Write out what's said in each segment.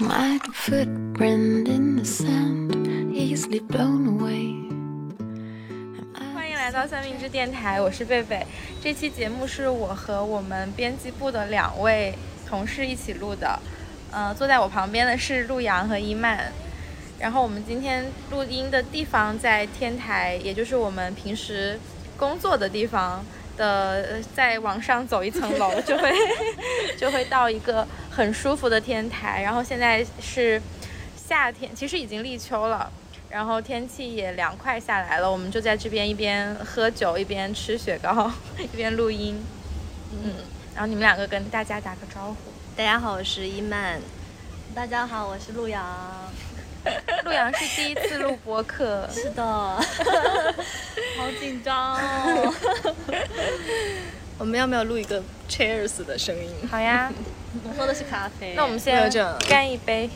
Like a footprint in the sand, easily blown away. 欢迎来到三明治电台，我是贝贝。这期节目是我和我们编辑部的两位同事一起录的。呃，坐在我旁边的是陆阳和伊曼。然后我们今天录音的地方在天台，也就是我们平时工作的地方的，再往上走一层楼就会 就会到一个很舒服的天台。然后现在是夏天，其实已经立秋了，然后天气也凉快下来了，我们就在这边一边喝酒一边吃雪糕 一边录音。嗯，然后你们两个跟大家打个招呼。大家好，我是伊曼。大家好，我是陆阳。陆阳是第一次录播客，是的，好紧张哦。我们要不要录一个 Cheers 的声音？好呀，我喝的是咖啡。那我们没先有这样干一杯。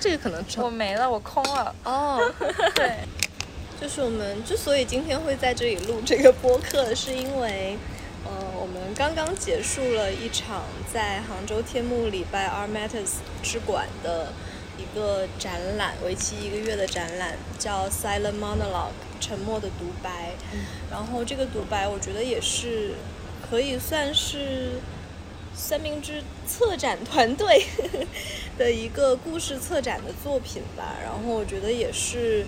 这个可能我没了，我空了。哦，对，就是我们之所以今天会在这里录这个播客，是因为，呃，我们刚刚结束了一场在杭州天目里 by Art Matters 之馆的一个展览，为期一个月的展览，叫 Silent Monologue 沉默的独白。然后这个独白，我觉得也是可以算是三明治策展团队 的一个故事策展的作品吧。然后我觉得也是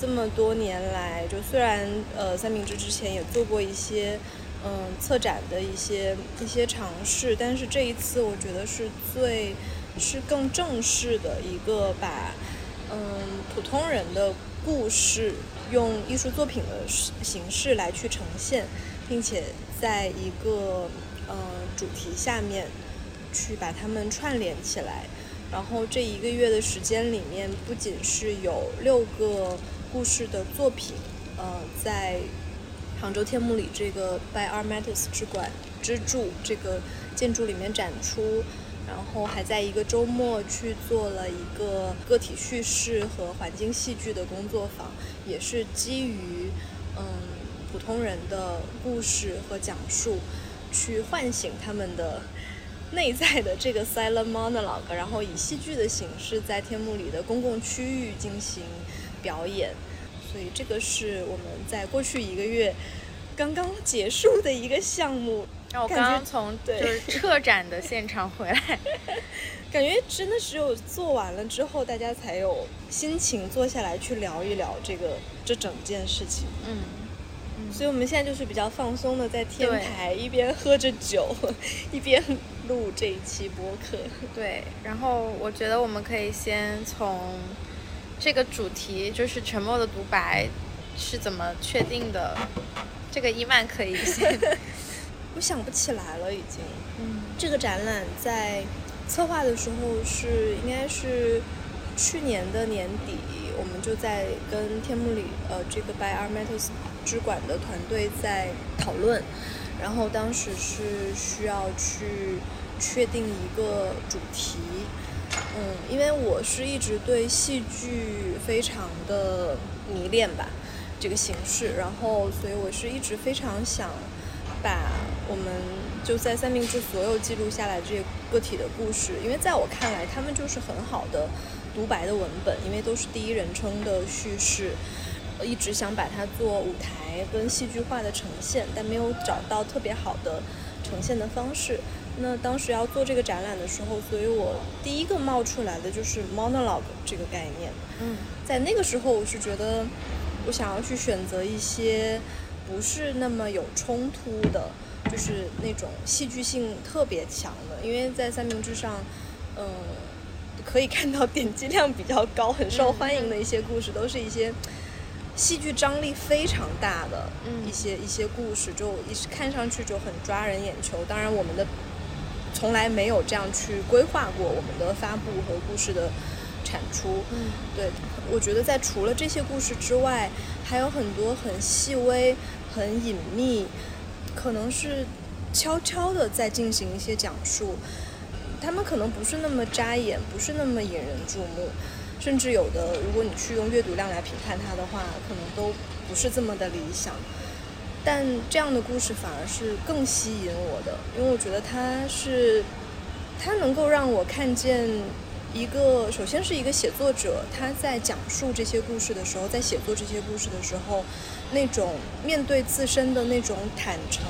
这么多年来，就虽然呃三明治之前也做过一些嗯策展的一些一些尝试，但是这一次我觉得是最是更正式的一个把嗯普通人的故事用艺术作品的形形式来去呈现，并且在一个呃主题下面去把它们串联起来。然后这一个月的时间里面，不仅是有六个故事的作品，呃，在杭州天幕里这个 By a r Matters 之馆支柱这个建筑里面展出，然后还在一个周末去做了一个个体叙事和环境戏剧的工作坊，也是基于嗯普通人的故事和讲述，去唤醒他们的内在的这个 silent monologue，然后以戏剧的形式在天幕里的公共区域进行表演。所以这个是我们在过去一个月刚刚结束的一个项目。然后我刚刚从就对是车展的现场回来。感觉真的只有做完了之后，大家才有心情坐下来去聊一聊这个这整件事情。嗯，所以我们现在就是比较放松的在天台一边喝着酒，一边录这一期播客。对。然后我觉得我们可以先从这个主题，就是沉默的独白是怎么确定的。这个伊曼可以先。我想不起来了，已经。嗯这个展览在策划的时候是应该是去年的年底，我们就在跟天幕里呃这个 By Our Matters 支管的团队在讨论，然后当时是需要去确定一个主题。嗯，因为我是一直对戏剧非常的迷恋吧，这个形式，然后所以我是一直非常想把我们就在三明治所有记录下来这些个体的故事，因为在我看来，他们就是很好的独白的文本，因为都是第一人称的叙事。呃一直想把它做舞台跟戏剧化的呈现，但没有找到特别好的呈现的方式。那当时要做这个展览的时候，所以我第一个冒出来的就是 monologue 这个概念。嗯在那个时候，我是觉得我想要去选择一些不是那么有冲突的，就是那种戏剧性特别强的，因为在三明治上，嗯、可以看到点击量比较高、很受欢迎的一些故事，都是一些戏剧张力非常大的嗯一些、一些故事，就一看上去就很抓人眼球。当然，我们的从来没有这样去规划过我们的发布和故事的产出。嗯对，我觉得在除了这些故事之外，还有很多很细微、很隐秘，可能是悄悄的在进行一些讲述。他们可能不是那么扎眼，不是那么引人注目，甚至有的，如果你去用阅读量来评判它的话，可能都不是这么的理想。但这样的故事反而是更吸引我的，因为我觉得它是，它能够让我看见一个首先是一个写作者，他在讲述这些故事的时候，在写作这些故事的时候，那种面对自身的那种坦诚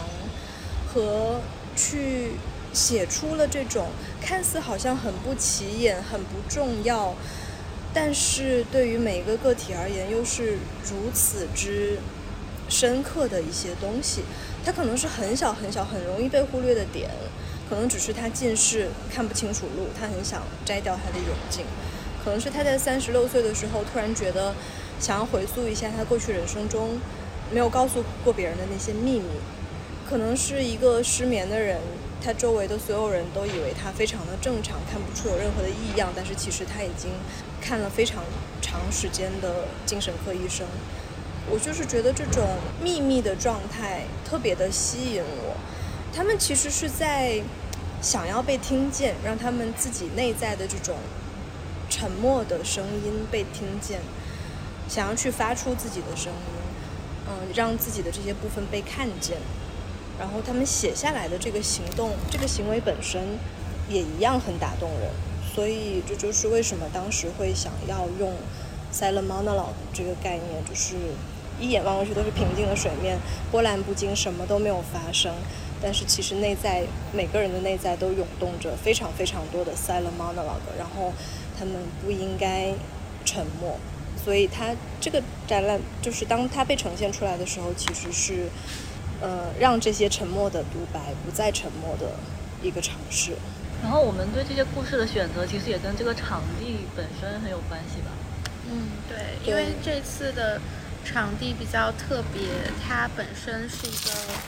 和去写出了这种看似好像很不起眼、很不重要，但是对于每一个个体而言又是如此之深刻的一些东西。它可能是很小很小、很容易被忽略的点。可能只是他近视看不清楚路，他很想摘掉他的眼镜。可能是他在三十六岁的时候突然觉得，想要回溯一下他过去人生中没有告诉过别人的那些秘密。可能是一个失眠的人，他周围的所有人都以为他非常的正常，看不出有任何的异样，但是其实他已经看了非常长时间的精神科医生。我就是觉得这种秘密的状态特别的吸引我。他们其实是在想要被听见，让他们自己内在的这种沉默的声音被听见，想要去发出自己的声音，嗯，让自己的这些部分被看见。然后他们写下来的这个行动，这个行为本身也一样很打动人。所以这就是为什么当时会想要用 silent monologue 这个概念，就是一眼望过去都是平静的水面，波澜不惊，什么都没有发生。但是其实内在每个人的内在都涌动着非常非常多的 silent monologue，然后他们不应该沉默，所以它这个展览就是当它被呈现出来的时候，其实是呃让这些沉默的独白不再沉默的一个尝试。然后我们对这些故事的选择，其实也跟这个场地本身很有关系吧？嗯，对，因为这次的场地比较特别，它本身是一个。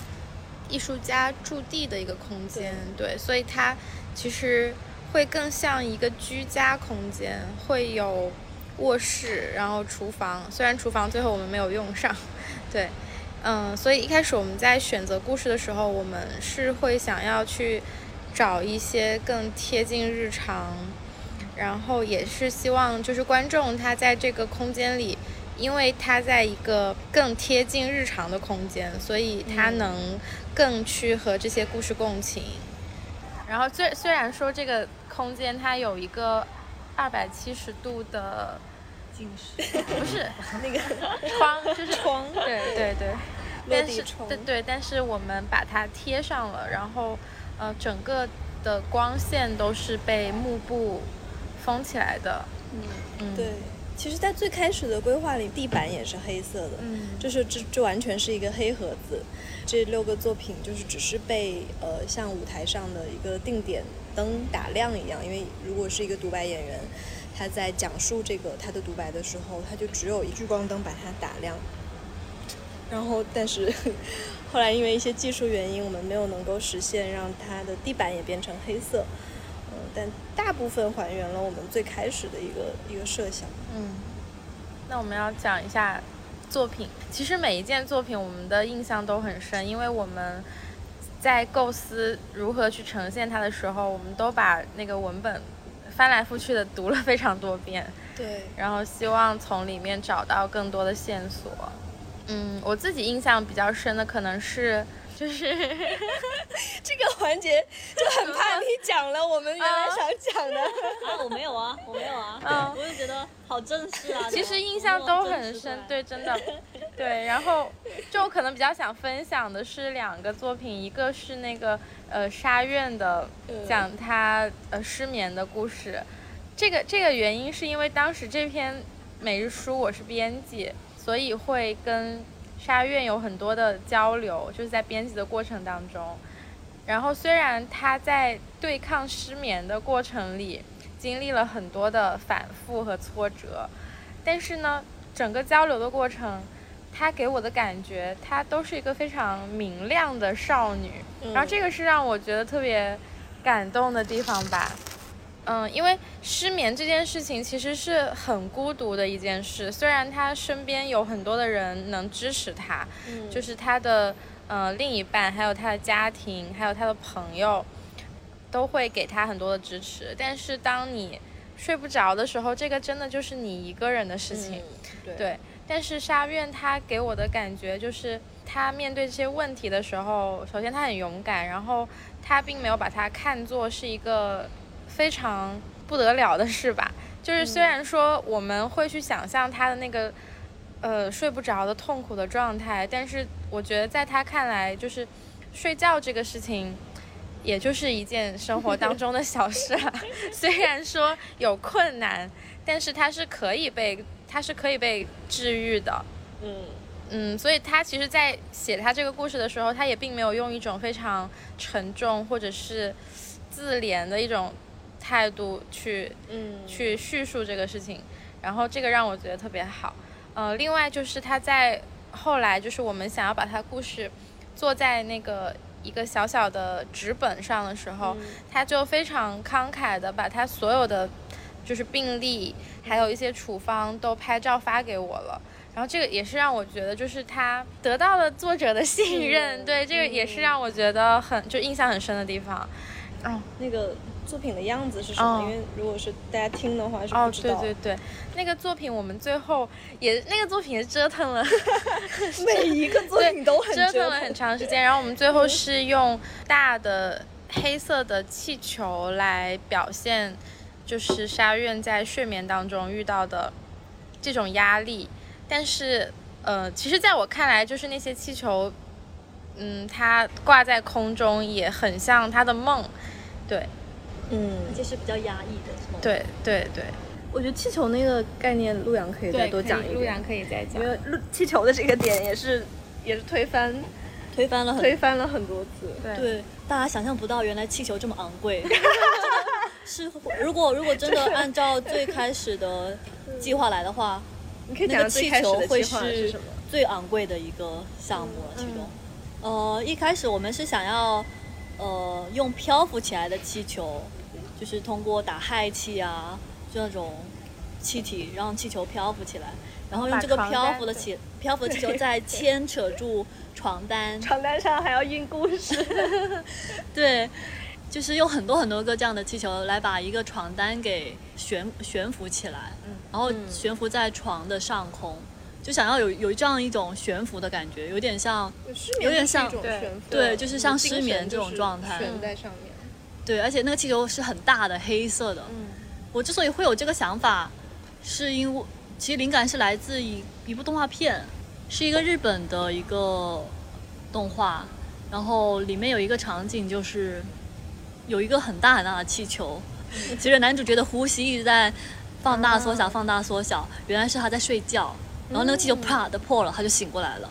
艺术家驻地的一个空间，对，所以它其实会更像一个居家空间，会有卧室，然后厨房。虽然厨房最后我们没有用上，对，嗯，所以一开始我们在选择故事的时候，我们是会想要去找一些更贴近日常，然后也是希望就是观众他在这个空间里。因为他在一个更贴近日常的空间，所以他能更去和这些故事共情。然后虽虽然说这个空间它有一个二百七十度的近视，不是那个窗，就是窗，对对对，落地窗，对对，但是我们把它贴上了，然后呃，整个的光线都是被幕布封起来的。嗯嗯，对。其实，在最开始的规划里，地板也是黑色的，嗯，就是这这完全是一个黑盒子。这六个作品就是只是被呃像舞台上的一个定点灯打亮一样，因为如果是一个独白演员，他在讲述这个他的独白的时候，他就只有一聚光灯把它打亮。然后，但是后来因为一些技术原因，我们没有能够实现让它的地板也变成黑色。嗯但大部分还原了我们最开始的一个一个设想。嗯，那我们要讲一下作品。其实每一件作品我们的印象都很深，因为我们在构思如何去呈现它的时候，我们都把那个文本翻来覆去的读了非常多遍。对。然后希望从里面找到更多的线索。嗯，我自己印象比较深的可能是。就是 这个环节就很怕你讲了我们原来想讲的啊，我没有啊，我没有啊，嗯我就觉得好正式啊。其实印象都很深，对，真的，对。然后就可能比较想分享的是两个作品，一个是那个呃沙院的，讲他呃失眠的故事。这个这个原因是因为当时这篇每日书我是编辑，所以会跟。沙院有很多的交流，就是在编辑的过程当中。然后虽然他在对抗失眠的过程里经历了很多的反复和挫折，但是呢，整个交流的过程，他给我的感觉，她都是一个非常明亮的少女。然后这个是让我觉得特别感动的地方吧。嗯，因为失眠这件事情其实是很孤独的一件事。虽然他身边有很多的人能支持他，就是他的呃另一半，还有他的家庭，还有他的朋友，都会给他很多的支持。但是当你睡不着的时候，这个真的就是你一个人的事情。对。但是沙院他给我的感觉就是，他面对这些问题的时候，首先他很勇敢，然后他并没有把它看作是一个。非常不得了的事吧。就是虽然说我们会去想象他的那个呃睡不着的痛苦的状态，但是我觉得在他看来，就是睡觉这个事情，也就是一件生活当中的小事啊。虽然说有困难，但是它是可以被它是可以被治愈的。嗯嗯，所以他其实，在写他这个故事的时候，他也并没有用一种非常沉重或者是自怜的一种态度去嗯去叙述这个事情，然后这个让我觉得特别好。呃，另外就是他在后来，就是我们想要把他故事做在那个一个小小的纸本上的时候，他就非常慷慨的把他所有的就是病历，还有一些处方都拍照发给我了。然后这个也是让我觉得，就是他得到了作者的信任，嗯对，这个也是让我觉得很就印象很深的地方。哦那个作品的样子是什么？哦因为如果是大家听的话是哦不，知道。对对对，那个作品我们最后也那个作品也折腾了，每一个作品都很折腾了很长时间。然后我们最后是用大的黑色的气球来表现，就是沙院在睡眠当中遇到的这种压力。但是，呃，其实在我看来，就是那些气球，嗯，它挂在空中也很像他的梦。对嗯，而且是比较压抑的？对对对，我觉得气球那个概念，陆阳可以再多讲一点陆阳。可以再讲因。为陆气球的这个点也是也是推翻推翻了很推翻了很多次。对对，大家想象不到，原来气球这么昂贵。是，如果如果真的按照最开始的计划来的话，你可以那个讲气球会是是什么？最昂贵的一个项目了，其中。呃，一开始我们是想要，呃，用漂浮起来的气球，就是通过打氦气啊，就那种气体让气球漂浮起来，然后用这个漂浮的气漂浮的气球再牵扯住床单，床单上还要印故事。对，就是用很多很多个这样的气球来把一个床单给悬悬浮起来，然后悬浮在床的上空，就想要有有这样一种悬浮的感觉，有点像有点像对对就是像失眠这种状态悬在上面。对，而且那个气球是很大的黑色的。嗯。我之所以会有这个想法，是因为其实灵感是来自一一部动画片，是一个日本的一个动画，然后里面有一个场景就是有一个很大很大的气球，随着男主角的呼吸一直在放大缩小、放大缩小，原来是他在睡觉，然后那个气球啪的破了，他就醒过来了，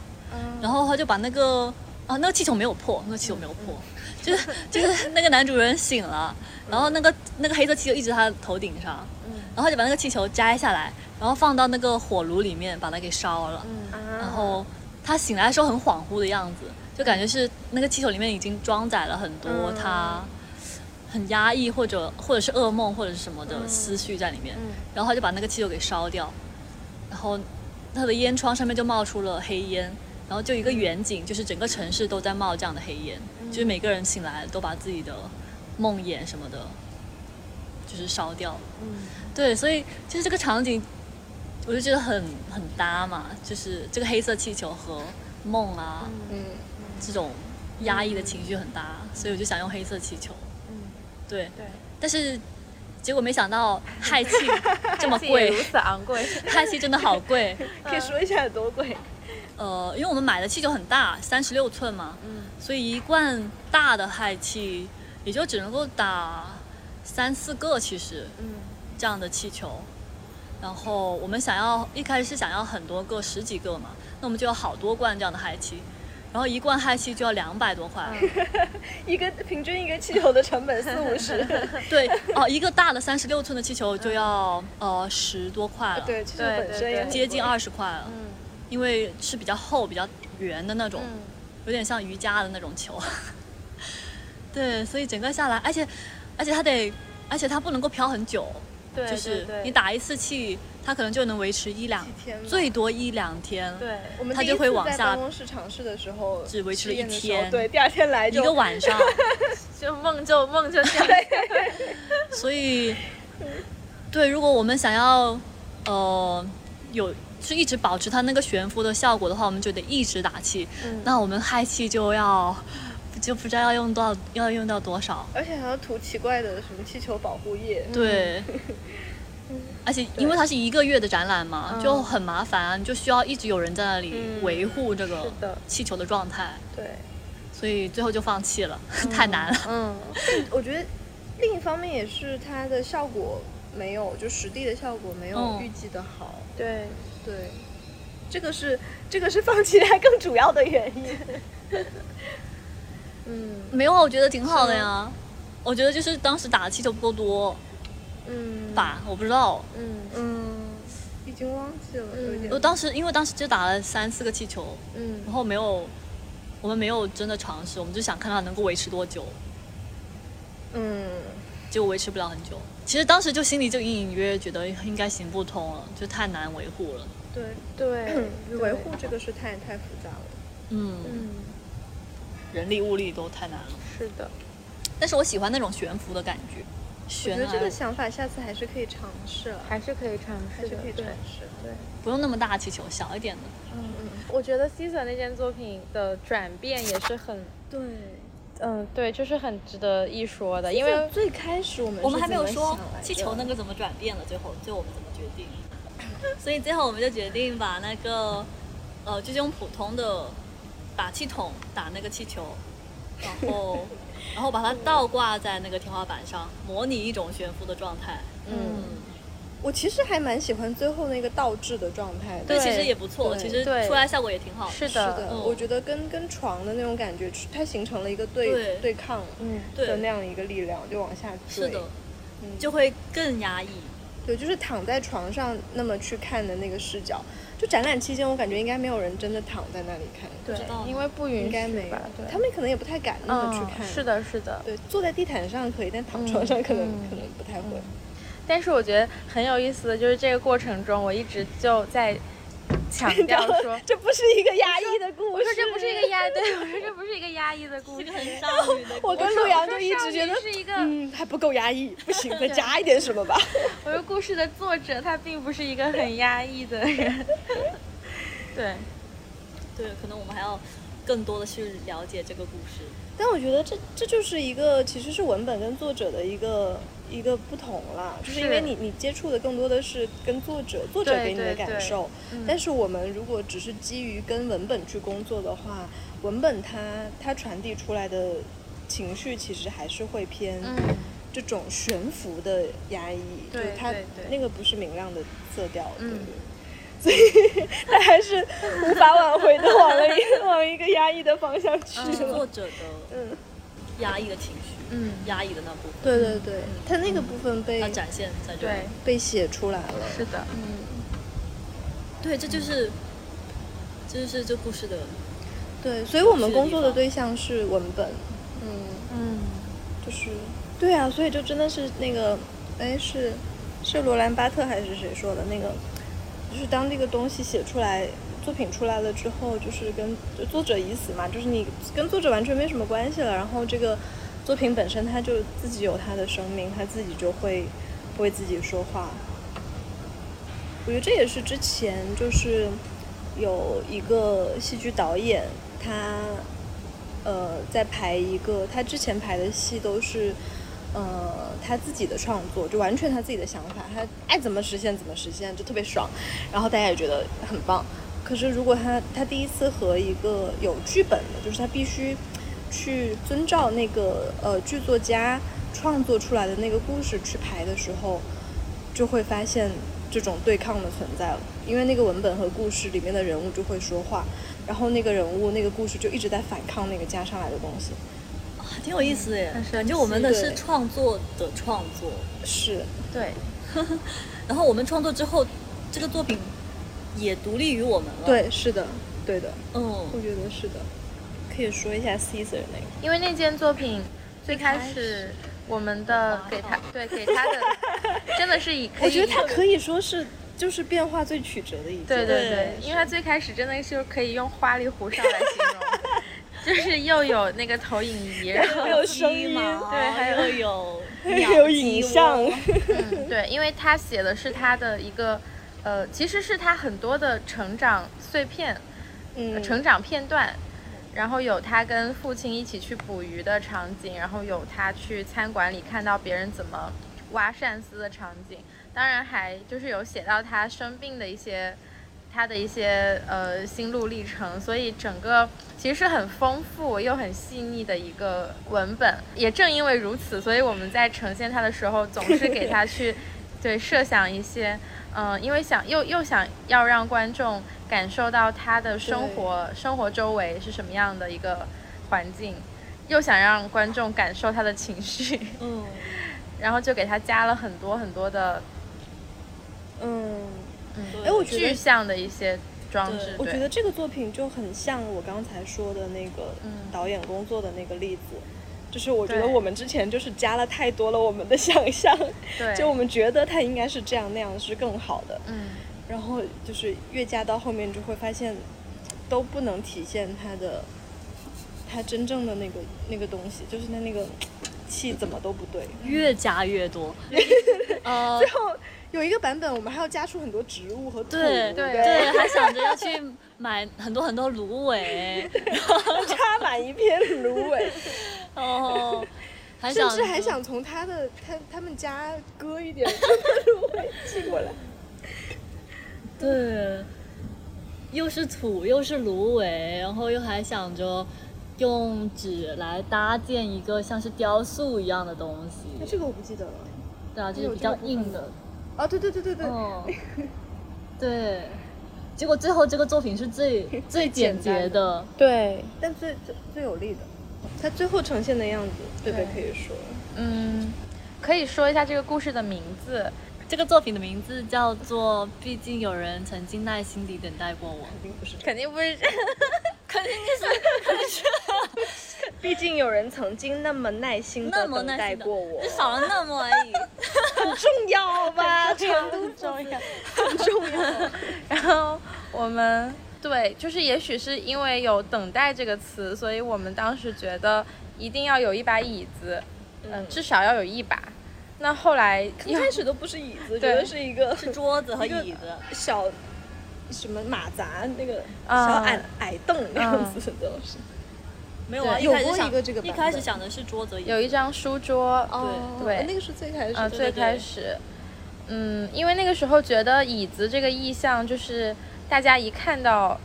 然后他就把那个啊那个气球没有破，那个气球没有破。就是就是那个男主人醒了，然后那个那个黑色气球一直在他的头顶上，然后他就把那个气球摘下来，然后放到那个火炉里面把它给烧了，然后他醒来的时候很恍惚的样子，就感觉是那个气球里面已经装载了很多他很压抑或者或者是噩梦或者是什么的思绪在里面，然后他就把那个气球给烧掉，然后他的烟囱上面就冒出了黑烟。然后就一个远景，就是整个城市都在冒这样的黑烟，就是每个人醒来都把自己的梦魇什么的，就是烧掉。嗯，对，所以其实这个场景，我就觉得很很搭嘛，就是这个黑色气球和梦啊，嗯，这种压抑的情绪很搭，所以我就想用黑色气球。嗯，对对，但是结果没想到氦气 这么贵如，此昂贵。氦气真的好贵。可以说一下有多贵？呃，因为我们买的气球很大，三十六寸嘛，嗯所以一罐大的氦气也就只能够打三四个，其实，嗯这样的气球。然后我们想要一开始是想要很多个，十几个嘛，那我们就有好多罐这样的氦气，然后一罐氦气就要两百多块。一个平均一个气球的成本四五十。对，哦，一个大的三十六寸的气球就要呃十多块了，对，气球本身也接近二十块了。因为是比较厚、比较圆的那种，有点像瑜伽的那种球。对，所以整个下来，而且而且它得，而且它不能够飘很久，对就是你打一次气，它可能就能维持一两天最多一两天。对，我们它就会往下办公室尝试的时候，只维持了一天对，第二天来一个晚上，就梦就梦就这样。所以，对，如果我们想要，呃，有是一直保持它那个悬浮的效果的话，我们就得一直打气。那我们氦气就要就不知道要用多少，要用到多少。而且还要涂奇怪的什么气球保护液。对，而且因为它是一个月的展览嘛，嗯就很麻烦，你就需要一直有人在那里嗯维护这个的气球的状态，对，所以最后就放弃了，太难了。嗯，我觉得另一方面也是它的效果没有，就实地的效果没有嗯预计的好。对，对，这个是这个是放弃它更主要的原因。嗯没有啊，我觉得挺好的呀。我觉得就是当时打的气球不够多嗯吧，我不知道。嗯嗯，已经忘记了，有点我当时因为当时就打了三四个气球，嗯然后没有，我们没有真的尝试，我们就想看它能够维持多久，嗯结果维持不了很久。其实当时就心里就隐隐约约觉得应该行不通了，就太难维护了。对，对，维护这个是太太复杂了。嗯，嗯，人力物力都太难了。是的，但是我喜欢那种悬浮的感觉，我悬觉得这个想法下次还是可以尝试了，还是可以尝试的，还是可以尝对试。对。不用那么大气球，小一点的。嗯嗯我觉得 Caesar 那件作品的转变也是很，对，嗯，对，就是很值得一说的，因为最开始我们我们还没有说气球那个怎么转变了，最后最后我们怎么决定？所以最后我们就决定把那个呃，就是用普通的打气筒打那个气球，然后然后把它倒挂在那个天花板上，模拟一种悬浮的状态。嗯，我其实还蛮喜欢最后那个倒置的状态的。对，对其实也不错，其实对出来效果也挺好的。是的是的，嗯我觉得跟跟床的那种感觉，它形成了一个对对抗嗯，对的那样一个力量，就往下坠。是的，嗯就会更压抑。对，就是躺在床上那么去看的那个视角。就展览期间，我感觉应该没有人真的躺在那里看，对，因为不允应该没有许吧，他们可能也不太敢那么去嗯看。是，的，是的，对，坐在地毯上可以，但躺床上可能、嗯可能不太会。但是我觉得很有意思的就是这个过程中，我一直就在强调 说，这不是一个压抑的故事。我说这不是一个压，对 我说这不是一个压抑的故事。很少女的故事。我跟陆阳就一直觉得是一个嗯，还不够压抑，不行，再加一点什么吧。我说故事的作者他并不是一个很压抑的人，对，对，可能我们还要更多的去了解这个故事。但我觉得这这就是一个其实是文本跟作者的一个一个不同了，就是因为你你接触的更多的是跟作者作者给你的对对。感受，嗯。但是我们如果只是基于跟文本去工作的话，文本它它传递出来的情绪其实还是会偏嗯，这种悬浮的压抑，对就是它对对。那个不是明亮的色调，对嗯。所以 他还是无法挽回的往了一往一个压抑的方向去是了。作者的嗯，压抑的情绪，嗯。压抑的那部分，对对对，他那个部分被它展现在这里。对，被写出来了。是的，嗯。对，这就是，这就是这故事的，对，所以我们工作的对象是文本，嗯，嗯，就是对啊，所以就真的是那个，哎，是是罗兰巴特还是谁说的？那个，就是当这个东西写出来。作品出来了之后，就是跟就作者已死嘛，就是你跟作者完全没什么关系了。然后这个作品本身，它就自己有它的生命，它自己就会为自己说话。我觉得这也是之前就是有一个戏剧导演，他呃在排一个他之前排的戏都是呃他自己的创作，就完全他自己的想法，他爱怎么实现怎么实现，就特别爽，然后大家也觉得很棒。可是如果他他第一次和一个有剧本的，就是他必须去遵照那个呃剧作家创作出来的那个故事去排的时候，就会发现这种对抗的存在了，因为那个文本和故事里面的人物就会说话，然后那个人物那个故事就一直在反抗那个加上来的东西。啊，挺有意思耶很神。感觉我们的是创作的创作，是，对，然后我们创作之后，这个作品也独立于我们了。，对，是的，对的，嗯，我觉得是的。可以说一下 Caesar 那个，因为那件作品最开始我们的给他对给他的 真的是以可我觉得他可以说是就是变化最曲折的一件。对对对对，因为他最开始真的是可以用花里胡哨来形容，就是又有那个投影仪，然后还有声音。对还有有 还有影像，嗯，对，因为他写的是他的一个，呃，其实是他很多的成长碎片、嗯，成长片段，然后有他跟父亲一起去捕鱼的场景，然后有他去餐馆里看到别人怎么挖鳝丝的场景，当然还就是有写到他生病的一些他的一些呃心路历程，所以整个其实是很丰富又很细腻的一个文本。也正因为如此，所以我们在呈现它的时候，总是给他去 对设想一些，嗯、因为想又又想要让观众感受到他的生活生活周围是什么样的一个环境，又想让观众感受他的情绪，嗯。然后就给他加了很多很多的嗯，嗯哎，我觉得具象的一些装置。我觉得这个作品就很像我刚才说的那个嗯。导演工作的那个例子，就是我觉得我们之前就是加了太多了我们的想象，对，就我们觉得它应该是这样那样是更好的，嗯。然后就是越加到后面就会发现都不能体现它的它真正的那个那个东西，就是它那个气怎么都不对。越加越多。呃，最后有一个版本，我们还要加出很多植物和土，对对对？对，还想着要去买很多很多芦苇，插满一片芦苇。然后还甚至还想从他的他他们家割一点芦苇寄过来。对，又是土又是芦苇，然后又还想着用纸来搭建一个像是雕塑一样的东西，这个我不记得了。对啊，就是比较硬的，啊，对对对对对，嗯，对。结果最后这个作品是最 最简洁的，对，但最最最有力的，它最后呈现的样子，对？对。可以说，嗯，可以说一下这个故事的名字。这个作品的名字叫做《毕竟有人曾经耐心地等待过我》。肯定不是。肯定不是，肯定是肯定是毕竟有人曾经那么耐心的等待过我，就少了那么而已。很重要吧？程度重要。很重要。然后我们对，就是也许是因为有“等待”这个词，所以我们当时觉得一定要有一把椅子，嗯，至少要有一把。那后来一开始都不是椅子，觉得是一个是桌子和椅子，小什么马扎那个小啊矮矮凳那样子都，是没有啊，对。一开始想有过一个这个一开始想的是桌子有一张书桌，对。对。那个是最开始。啊，最开始，嗯，因为那个时候觉得椅子这个意象，就是大家一看到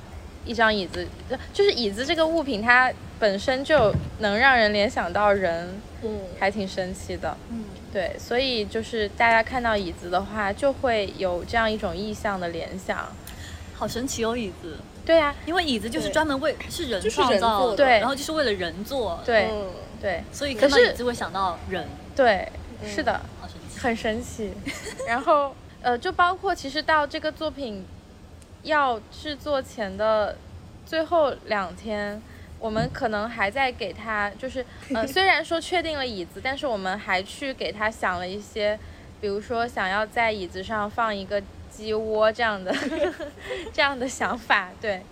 一张椅子，就就是椅子这个物品，它本身就能让人联想到人，嗯，还挺神奇的。嗯，对，所以就是大家看到椅子的话，就会有这样一种意象的联想。好神奇哦，椅子，对呀、因为椅子就是专门为是人就是人创造的，做的。对。然后就是为了人做，，对、嗯。对。所以可是看到椅子会想到人，对，是的。好神奇。很神奇。然后呃，就包括其实到这个作品要制作前的最后两天，我们可能还在给他，就是 呃，虽然说确定了椅子，但是我们还去给他想了一些，比如说想要在椅子上放一个鸡窝这样的 这样的想法，对。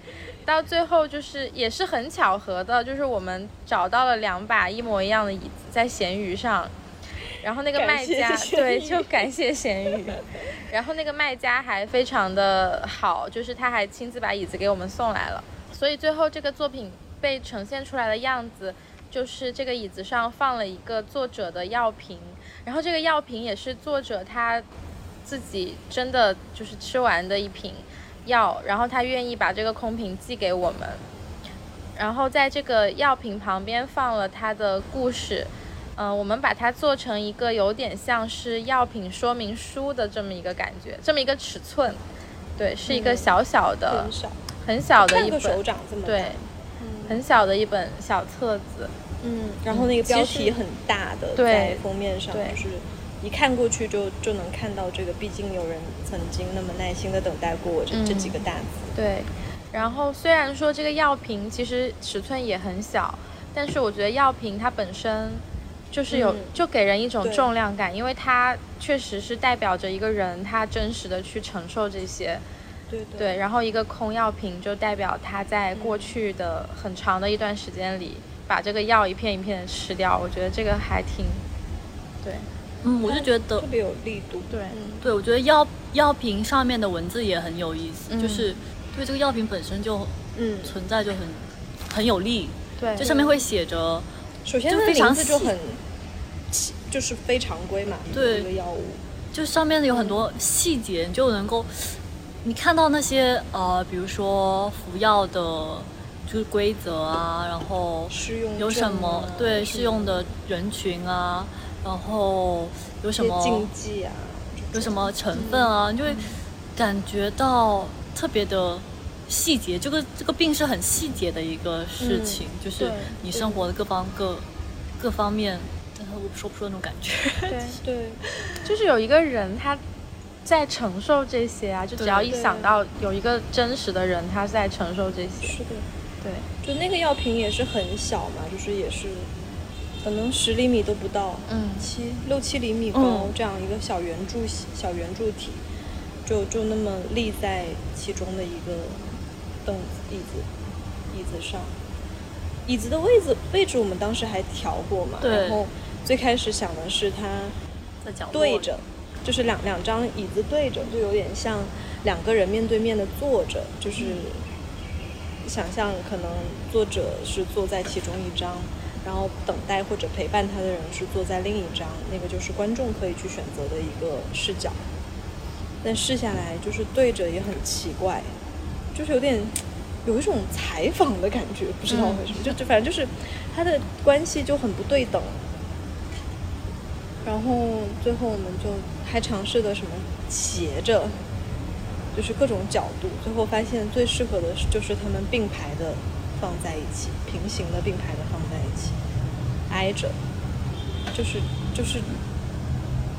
到最后就是也是很巧合的，就是我们找到了两把一模一样的椅子在闲鱼上，然后那个卖家对就感谢闲鱼，然后那个卖家还非常的好，就是他还亲自把椅子给我们送来了，所以最后这个作品被呈现出来的样子，就是这个椅子上放了一个作者的药瓶，然后这个药瓶也是作者他自己真的就是吃完的一瓶药，然后他愿意把这个空瓶寄给我们，然后在这个药瓶旁边放了他的故事。嗯、我们把它做成一个有点像是药品说明书的这么一个感觉，这么一个尺寸，对，是一个嗯小小的、很小的一本，掌这么对，很小的一本小册子。嗯，然后那个标题很大的对在封面上，就是一看过去就就能看到这个，毕竟有人曾经那么耐心的等待过我这、这嗯几个大字。对，然后虽然说这个药瓶其实尺寸也很小，但是我觉得药瓶它本身就是有、嗯就给人一种重量感，因为它确实是代表着一个人他真实的去承受这些。对对。对，然后一个空药瓶就代表他在过去的很长的一段时间里，把这个药一片一片的吃掉。我觉得这个还挺，对。嗯，我就觉得特别有力度。对。嗯，对，我觉得药药瓶上面的文字也很有意思，嗯。就是对这个药瓶本身就嗯，存在就很很有力，对，这上面会写着，首先非常就很，就是非常规嘛，对。一个药物。就上面有很多细节，你就能够，你看到那些呃，比如说服药的，就是规则啊，然后有什症么啊对适用的人群啊，然后有什么禁忌啊，有什么成分啊，你就会感觉到特别的细节。这个这个病是很细节的一个事情，就是你生活的各方各各方面，但是我说不出那种感觉。对，对，就是有一个人他在承受这些啊，就只要一想到有一个真实的人他在承受这些，是的。对，就那个药瓶也是很小嘛，就是也是可能十厘米都不到，嗯。七六七厘米高、嗯这样一个小圆柱小圆柱体，就就那么立在其中的一个凳子椅子椅子上。椅子的位置位置我们当时还调过嘛，对。然后最开始想的是它对着，就是两两张椅子对着，就有点像两个人面对面的坐着，就是想象可能作者是坐在其中一张，然后等待或者陪伴他的人是坐在另一张，那个就是观众可以去选择的一个视角。但试下来就是对着也很奇怪，就是有点有一种采访的感觉，不知道为什么，就就反正就是他的关系就很不对等。然后最后我们就还尝试的什么斜着，就是各种角度，最后发现最适合的是就是他们并排的放在一起，平行的并排的放在一起，挨着，就是就是，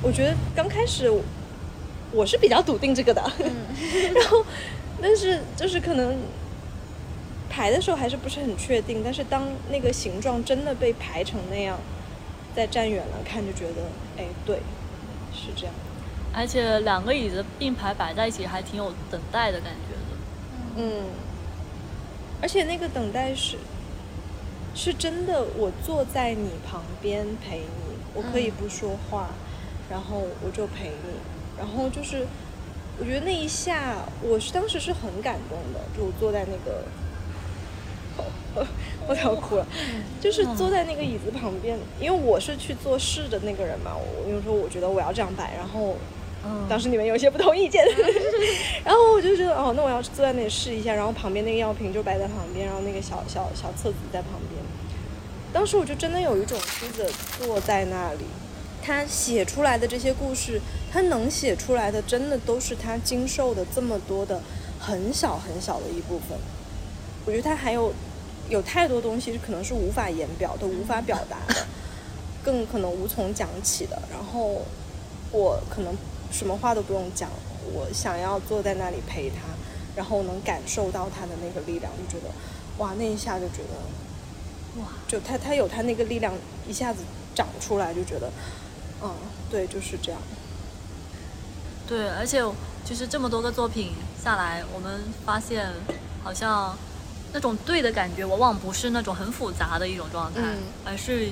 我觉得刚开始我我是比较笃定这个的，然后但是就是可能排的时候还是不是很确定，但是当那个形状真的被排成那样，再站远了看就觉得，哎，对，是这样。而且两个椅子并排摆在一起，还挺有等待的感觉的。嗯，而且那个等待是是真的，我坐在你旁边陪你，我可以不说话，然后我就陪你，然后就是我觉得那一下，我是当时是很感动的，就我坐在那个。我都要哭了，就是坐在那个椅子旁边，因为我是去做事的那个人嘛，我因为说我觉得我要这样摆，然后嗯当时你们有些不同意见，然后我就觉得哦，那我要坐在那里试一下，然后旁边那个药瓶就摆在旁边，然后那个小小小册子在旁边。当时我就真的有一种书者坐在那里，他写出来的这些故事，他能写出来的真的都是他经受的这么多的很小很小的一部分。我觉得他还有有太多东西是可能是无法言表的、无法表达的，更可能无从讲起的。然后我可能什么话都不用讲，我想要坐在那里陪他，然后能感受到他的那个力量，就觉得哇，那一下就觉得哇，就他他有他那个力量一下子长出来，就觉得嗯，对，就是这样。对，而且就是这么多个作品下来，我们发现好像那种对的感觉，往往不是那种很复杂的一种状态，嗯。而是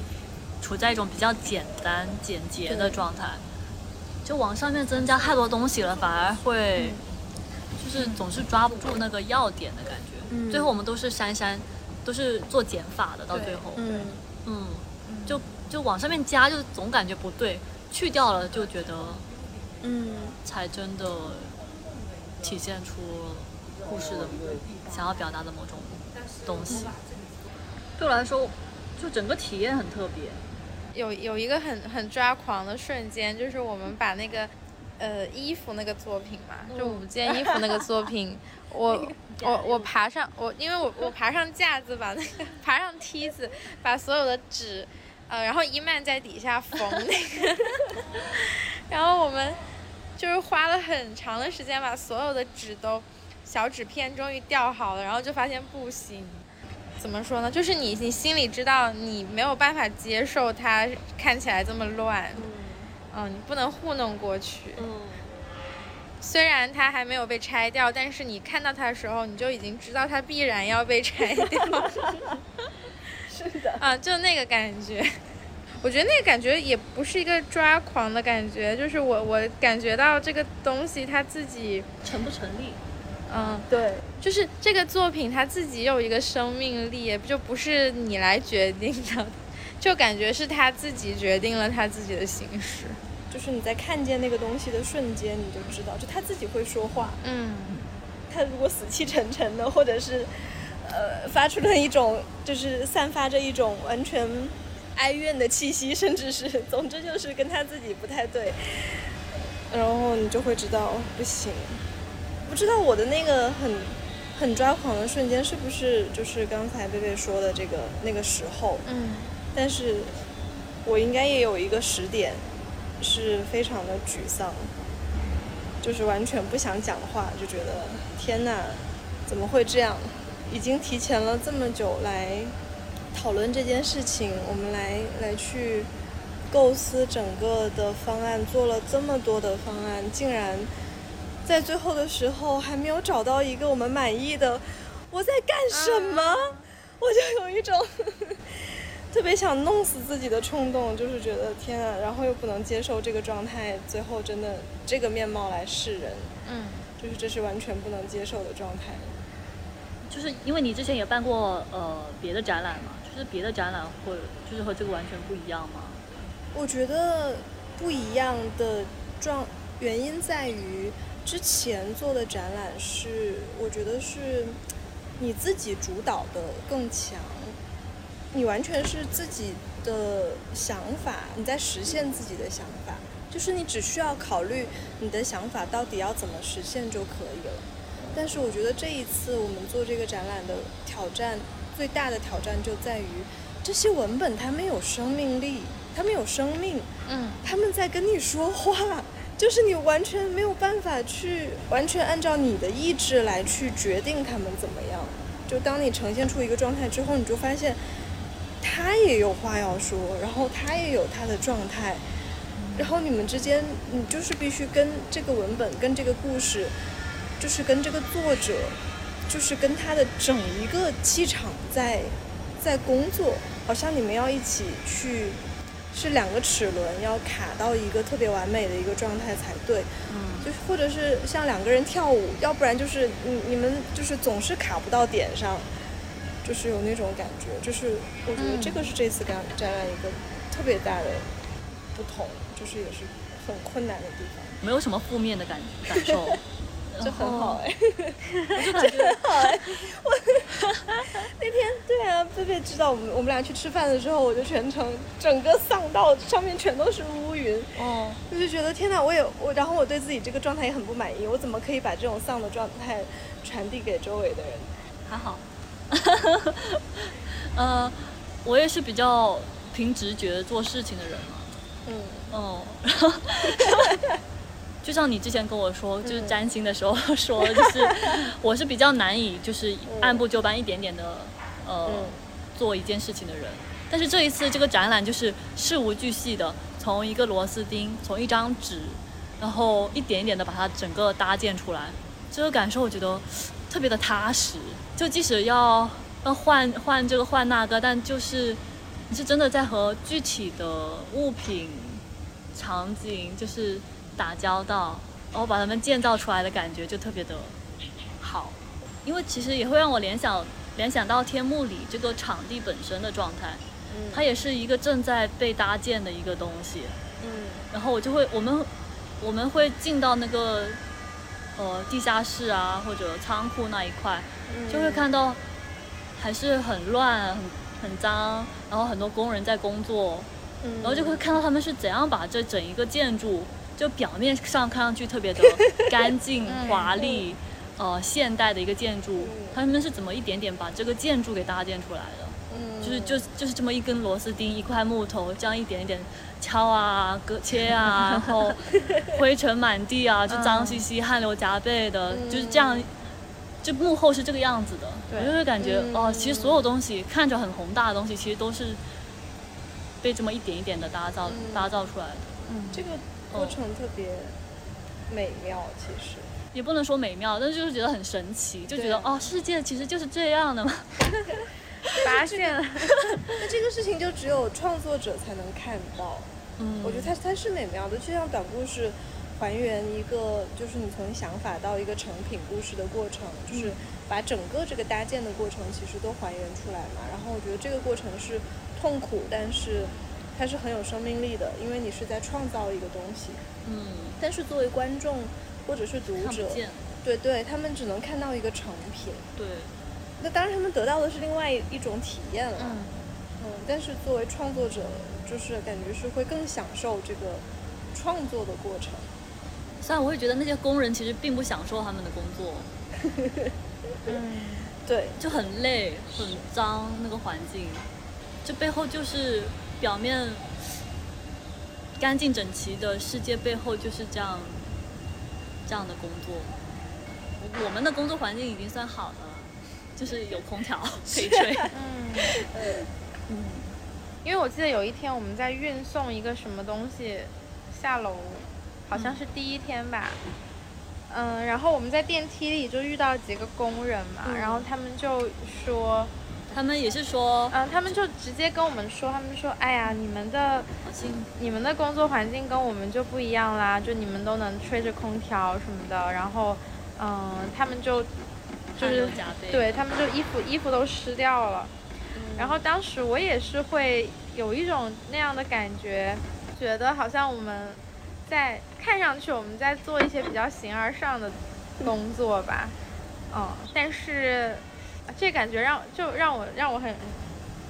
处在一种比较简单、简洁的状态。就往上面增加太多东西了，反而会就是总是抓不住那个要点的感觉。嗯。最后我们都是删删，都是做减法的，到最后，嗯，嗯，就就往上面加，就总感觉不对，去掉了就觉得嗯，才真的体现出故事的想要表达的某种东西。对我来说，就整个体验很特别。有有一个很很抓狂的瞬间，就是我们把那个呃衣服那个作品嘛，就五件衣服那个作品，我我我爬上我因为我我爬上架子，把那个 爬上梯子，把所有的纸，呃，然后伊曼在底下缝那个，然后我们就是花了很长的时间把所有的纸都小纸片终于掉好了，然后就发现不行。怎么说呢？就是你，你心里知道你没有办法接受它看起来这么乱，嗯，你不能糊弄过去。嗯，虽然它还没有被拆掉，但是你看到它的时候，你就已经知道它必然要被拆 掉。是的，啊，就那个感觉，我觉得那个感觉也不是一个抓狂的感觉，就是我我感觉到这个东西它自己，成不成立？嗯，对，就是这个作品它自己有一个生命力，就不是你来决定的，就感觉是他自己决定了他自己的形式。就是你在看见那个东西的瞬间，你就知道，就他自己会说话。嗯他如果死气沉沉的，或者是呃发出了一种就是散发着一种完全哀怨的气息，甚至是总之就是跟他自己不太对，然后你就会知道不行。不知道我的那个很很抓狂的瞬间是不是就是刚才贝贝说的这个那个时候？嗯但是我应该也有一个时点是非常的沮丧，就是完全不想讲话，就觉得天哪，怎么会这样？已经提前了这么久来讨论这件事情，我们来来去构思整个的方案，做了这么多的方案，竟然在最后的时候还没有找到一个我们满意的，我在干什么？我就有一种 特别想弄死自己的冲动，就是觉得天啊，然后又不能接受这个状态，最后真的这个面貌来示人，嗯就是这是完全不能接受的状态。就是因为你之前也办过呃别的展览嘛，就是别的展览会就是和这个完全不一样嘛。我觉得不一样的状原因在于，之前做的展览是，我觉得是你自己主导的更强，你完全是自己的想法，你在实现自己的想法，就是你只需要考虑你的想法到底要怎么实现就可以了。但是我觉得这一次我们做这个展览的挑战，最大的挑战就在于这些文本它没有生命力，它没有生命，嗯他们在跟你说话，就是你完全没有办法去完全按照你的意志来去决定他们怎么样。就当你呈现出一个状态之后，你就发现他也有话要说，然后他也有他的状态，然后你们之间，你就是必须跟这个文本、跟这个故事，就是跟这个作者，就是跟他的整一个气场在在工作，好像你们要一起去，是两个齿轮要卡到一个特别完美的一个状态才对。嗯就是或者是像两个人跳舞，要不然就是你你们就是总是卡不到点上，就是有那种感觉。就是我觉得这个是这次展展览一个特别大的不同，就是也是很困难的地方。没有什么负面的感感受，这很好哎、我就感觉 那天对啊，贝贝知道我们我们俩去吃饭的时候，我就全程整个丧道上面全都是乌云，哦，我就觉得天哪，我也我，然后我对自己这个状态也很不满意，我怎么可以把这种丧的状态传递给周围的人？还好。呃，我也是比较凭直觉做事情的人嘛。嗯哦，然 后就像你之前跟我说，就是占星的时候 说，就是我是比较难以就是按部就班一点点的呃、嗯做一件事情的人。但是这一次这个展览就是事无巨细的，从一个螺丝钉，从一张纸，然后一点一点的把它整个搭建出来，这个感受我觉得特别的踏实。就即使要要换换这个换那个，但就是你是真的在和具体的物品、场景就是打交道，然后把它们建造出来的感觉就特别的好。因为其实也会让我联想联想到天幕里这个场地本身的状态，嗯。它也是一个正在被搭建的一个东西。嗯。然后我就会，我们我们会进到那个呃地下室啊或者仓库那一块，嗯。就会看到还是很乱、很很脏，然后很多工人在工作，嗯。然后就会看到他们是怎样把这整一个建筑，就表面上看上去特别的 干净、嗯华丽，呃现代的一个建筑嗯，他们是怎么一点点把这个建筑给搭建出来的？嗯。就是就就是这么一根螺丝钉，一块木头，这样一点一点敲啊、割切啊，然后灰尘满地啊，就脏兮兮、汗流浃背的，嗯。就是这样。就幕后是这个样子的，对。我就会感觉、嗯。哦，其实所有东西看着很宏大的东西，其实都是被这么一点一点的打造、嗯。打造出来的。嗯。这个过程特别美妙，其实。也不能说美妙，但是就是觉得很神奇，就觉得哦，世界其实就是这样的嘛。发现了，那这个事情就只有创作者才能看到。嗯，我觉得它它是美妙的，就像短故事，还原一个就是你从想法到一个成品故事的过程，就是把整个这个搭建的过程其实都还原出来嘛。然后我觉得这个过程是痛苦，但是它是很有生命力的，因为你是在创造一个东西。嗯，但是作为观众或者是读者，对对，他们只能看到一个成品。对，那当然，他们得到的是另外一种体验了。嗯嗯，但是作为创作者，就是感觉是会更享受这个创作的过程。虽然我会觉得那些工人其实并不享受他们的工作，嗯，对，就很累、很脏那个环境，这背后就是表面干净整齐的世界背后就是这样这样的工作。我们的工作环境已经算好的了，就是有空调可以吹。嗯，因为我记得有一天我们在运送一个什么东西下楼，好像是第一天吧。嗯，然后我们在电梯里就遇到几个工人嘛，然后他们就说，他们也是说，嗯，他们就直接跟我们说，他们说，哎呀，你们的你们的工作环境跟我们就不一样啦，就你们都能吹着空调什么的，然后，嗯，他们就就是。对他们就衣服衣服都湿掉了，然后当时我也是会有一种那样的感觉，觉得好像我们在看上去我们在做一些比较形而上的工作吧，嗯，但是这感觉让就让我让我很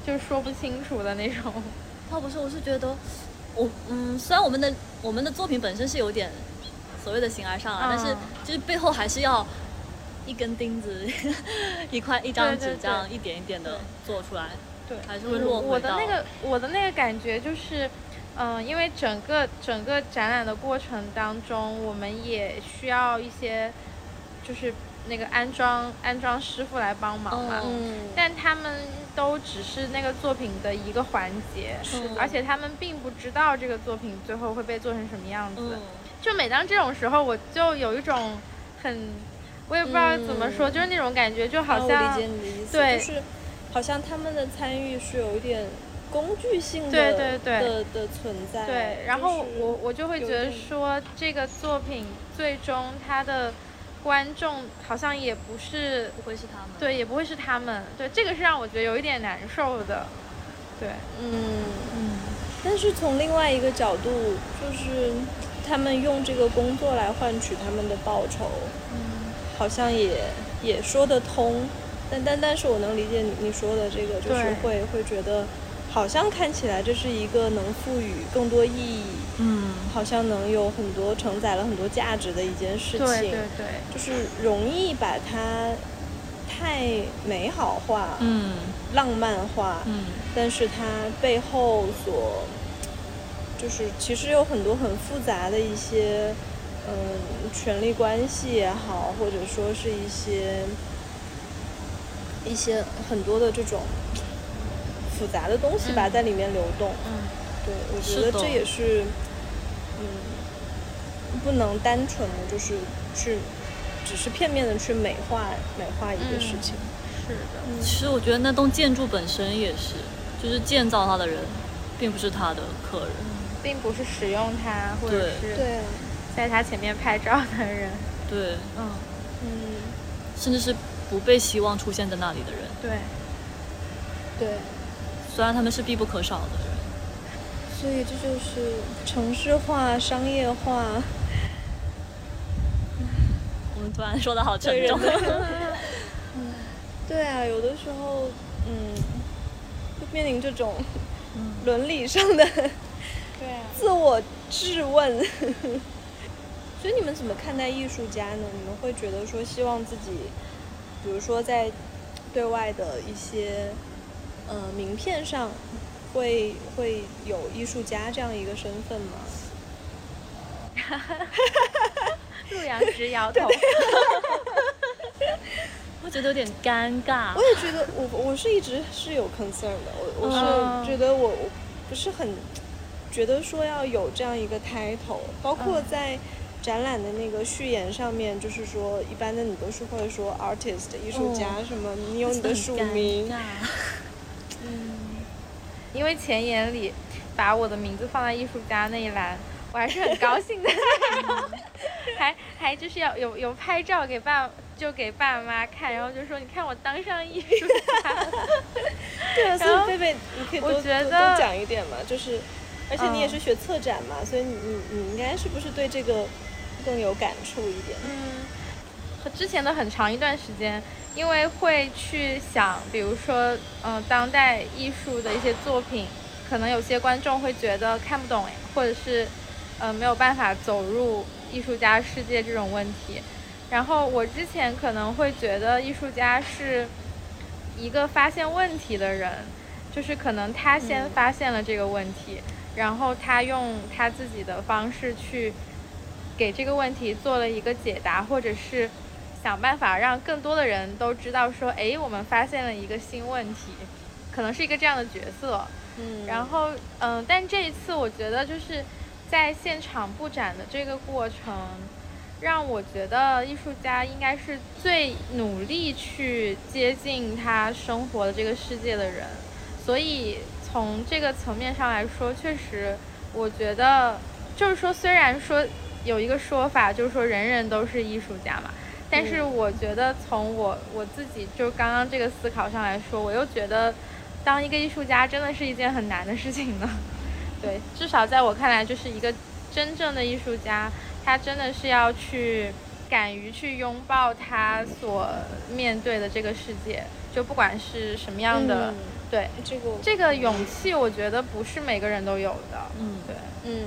就是说不清楚的那种，倒不是，我是觉得，我嗯，虽然我们的我们的作品本身是有点所谓的形而上啊，嗯但是就是背后还是要一根钉子，一块一张纸这样一点一点的做出来，对，还。是会落我的那个我的那个感觉就是，嗯、因为整个整个展览的过程当中，我们也需要一些就是那个安装安装师傅来帮忙嘛，但他们都只是那个作品的一个环节，而且他们并不知道这个作品最后会被做成什么样子。嗯，就每当这种时候，我就有一种很，我也不知道怎么说，嗯。就是那种感觉，就好像理解你的意思，对。就是好像他们的参与是有一点工具性的对对对。的的存在。对，然后就是我我就会觉得说，这个作品最终它的观众好像也不是不会是他们，对，也不会是他们，对，这个是让我觉得有一点难受的，对，嗯，嗯，但是从另外一个角度，就是他们用这个工作来换取他们的报酬，嗯。好像也也说得通。但但但是我能理解你你说的这个，就是会会觉得，好像看起来这是一个能赋予更多意义，嗯，好像能有很多承载了很多价值的一件事情。对对对，就是容易把它太美好化、嗯。浪漫化，嗯。但是它背后所就是其实有很多很复杂的一些嗯权力关系也好，或者说是一些一些很多的这种复杂的东西吧，嗯。在里面流动。嗯。对，我觉得这也是嗯不能单纯的就是去只是片面的去美化美化一个事情。是的，其实我觉得那栋建筑本身也是，就是建造它的人，并不是他的客人。并不是使用它或者是对。啊，在它前面拍照的人，对，嗯，嗯，甚至是不被希望出现在那里的人，对，对。虽然他们是必不可少的人。所以这就是城市化、商业化我们突然说的好沉对人重。的。对啊，有的时候，嗯，就面临这种伦理上的对啊，自我质问。所以你们怎么看待艺术家呢？你们会觉得说，希望自己，比如说在对外的一些呃名片上，会会有艺术家这样一个身份吗？陆阳直摇头，我觉得有点尴尬。我。也觉得我我是一直是有 concern 的，我我嗯。是觉得我我不是很觉得说要有这样一个 title，包括嗯。在展览的那个序言上面，就是说一般的你都是会说 artist 艺术家什么，你有你的署名因为前言里把我的名字放在艺术家那一栏，我还是很高兴的，还还就是要有有拍照给爸就给爸妈看，然后就说你看我当上艺术家，对啊，所以贝贝，你可以多我觉多得多讲一点嘛，就是，而且你也嗯。是学策展嘛，所以你你你应该是不是对这个更有感触一点？嗯，之前的很长一段时间，因为会去想，比如说，嗯、当代艺术的一些作品，可能有些观众会觉得看不懂，或者是，呃，没有办法走入艺术家世界这种问题。然后我之前可能会觉得艺术家是一个发现问题的人，就是可能他先发现了这个问题，然后他用他自己的方式去给这个问题做了一个解答，或者是想办法让更多的人都知道说，哎，我们发现了一个新问题，可能是一个这样的角色。嗯然后，嗯，但这一次我觉得就是在现场布展的这个过程，让我觉得艺术家应该是最努力去接近他生活的这个世界的人，所以从这个层面上来说，确实，我觉得就是说，虽然说有一个说法，就是说人人都是艺术家嘛。但是我觉得从我我自己就刚刚这个思考上来说，我又觉得当一个艺术家真的是一件很难的事情呢。对，至少在我看来，就是一个真正的艺术家，他真的是要去敢于去拥抱他所面对的这个世界，就不管是什么样的，嗯对这个这个勇气，我觉得不是每个人都有的。嗯，对，嗯，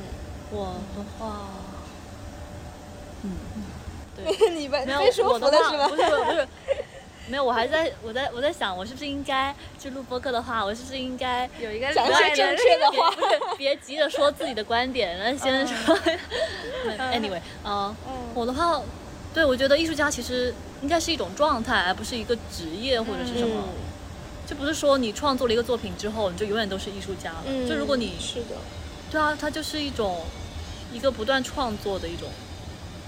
我的话，嗯，你们没有我的话服了是吗？不是不是，没有，我还在我在我在想，我是不是应该去录播客的话，我是不是应该有一个讲另外的一些正确的话。不是别急着说自己的观点，那先说。anyway，嗯、嗯我的话，对我觉得艺术家其实应该是一种状态，而不是一个职业或者是什么。嗯就不是说你创作了一个作品之后，你就永远都是艺术家了。嗯，就如果你是的，对啊，它就是一种一个不断创作的一种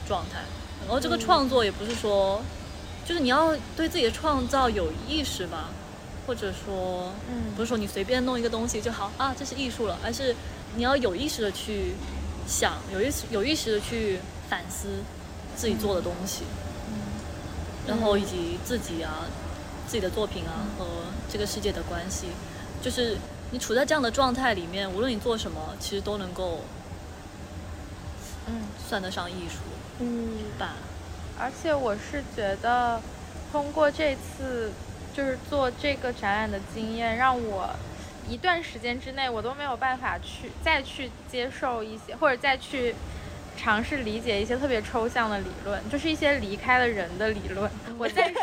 状态。然后这个嗯。创作也不是说，就是你要对自己的创造有意识吧，或者说，嗯。不是说你随便弄一个东西就好啊，这是艺术了，而是你要有意识的去想，有意识有意识的去反思自己做的东西，嗯。然后以及自己啊、自己的作品啊和这个世界的关系，就是你处在这样的状态里面，无论你做什么，其实都能够嗯。算得上艺术嗯吧。而且我是觉得，通过这次就是做这个展览的经验，让我一段时间之内我都没有办法去再去接受一些，或者再去尝试理解一些特别抽象的理论，就是一些离开了人的理论，我暂时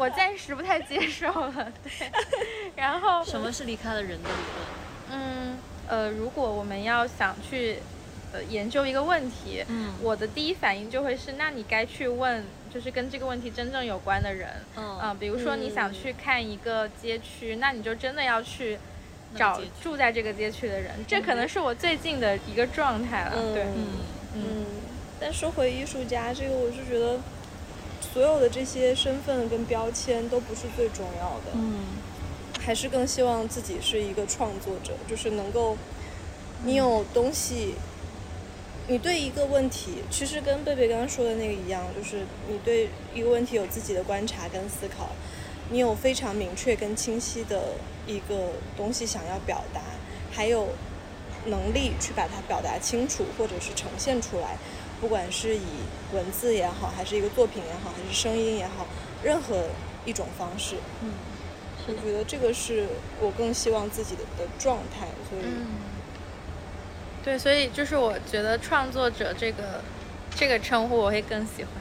我暂时不太接受了。对，然后什么是离开了人的理论嗯呃，如果我们要想去呃研究一个问题，嗯。我的第一反应就会是，那你该去问，就是跟这个问题真正有关的人，嗯。嗯、比如说你想嗯。去看一个街区，那你就真的要去找住在这个街区的人，这可能是我最近的一个状态了。对，嗯。嗯嗯，但说回艺术家这个，我是觉得所有的这些身份跟标签都不是最重要的，嗯。还是更希望自己是一个创作者，就是能够你有东西。你对一个问题，其实跟贝贝刚刚说的那个一样，就是你对一个问题有自己的观察跟思考，你有非常明确跟清晰的一个东西想要表达，还有能力去把它表达清楚，或者是呈现出来，不管是以文字也好，还是一个作品也好，还是声音也好，任何一种方式，嗯，我觉得这个是我更希望自己的的状态，所以。嗯，对，所以就是我觉得创作者这个这个称呼我会更喜欢，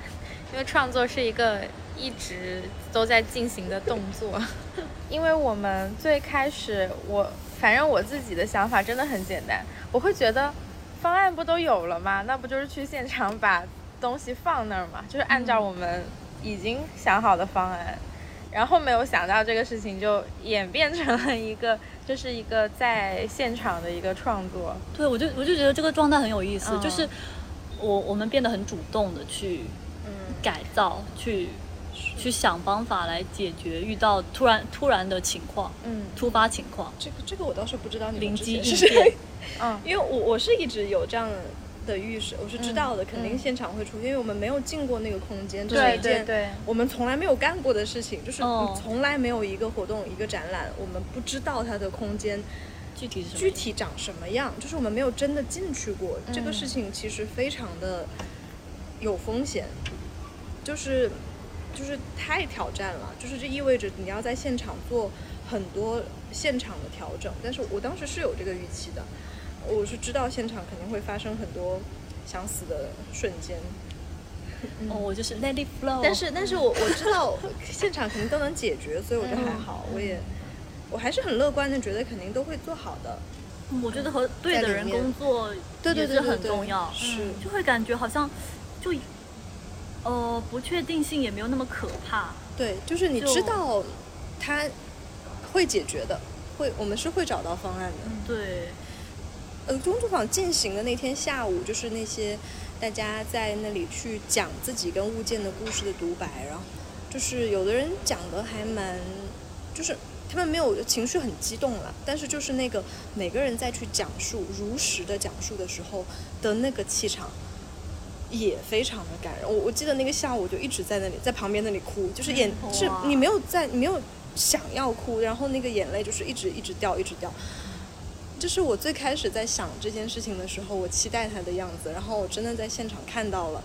因为创作是一个一直都在进行的动作。因为我们最开始我反正我自己的想法真的很简单，我会觉得方案不都有了吗？那不就是去现场把东西放那儿嘛，就是按照我们已经想好的方案。然后没有想到这个事情就演变成了一个，就是一个在现场的一个创作。对，我就我就觉得这个状态很有意思，嗯就是我我们变得很主动的去嗯改造，去去想方法来解决遇到突然突然的情况、嗯突发情况。这个这个我倒是不知道你们之灵机应前是谁变，嗯因为我我是一直有这样的浴室，我是知道的，肯定现场会出现，因为我们没有进过那个空间，这是对一件我们从来没有干过的事情，就是哦从来没有一个活动、一个展览，我们不知道它的空间具体是？具体长什么样，就是我们没有真的进去过。这个嗯事情其实非常的有风险，就是就是太挑战了，就是这意味着你要在现场做很多现场的调整。但是我当时是有这个预期的，我是知道现场肯定会发生很多想死的瞬间。哦，我就是 let it flow。但是，但是我我知道现场肯定都能解决，所以我就嗯还好，我也我还是很乐观的，觉得肯定都会做好的。我觉得和对的人工作对对对对对很重要，是就会感觉好像就呃不确定性也没有那么可怕。对，就是你知道他会解决的，会我们是会找到方案的。对，呃，工作坊进行的那天下午，就是那些大家在那里去讲自己跟物件的故事的独白，然后就是有的人讲的还蛮，就是他们没有情绪很激动了，但是就是那个每个人在去讲述如实的讲述的时候的那个气场。也非常的感人，我我记得那个下午就一直在那里，在旁边那里哭，就是眼是你没有在，你没有想要哭，然后那个眼泪就是一直一直掉，一直掉，这是我最开始在想这件事情的时候，我期待他的样子，然后我真的在现场看到了，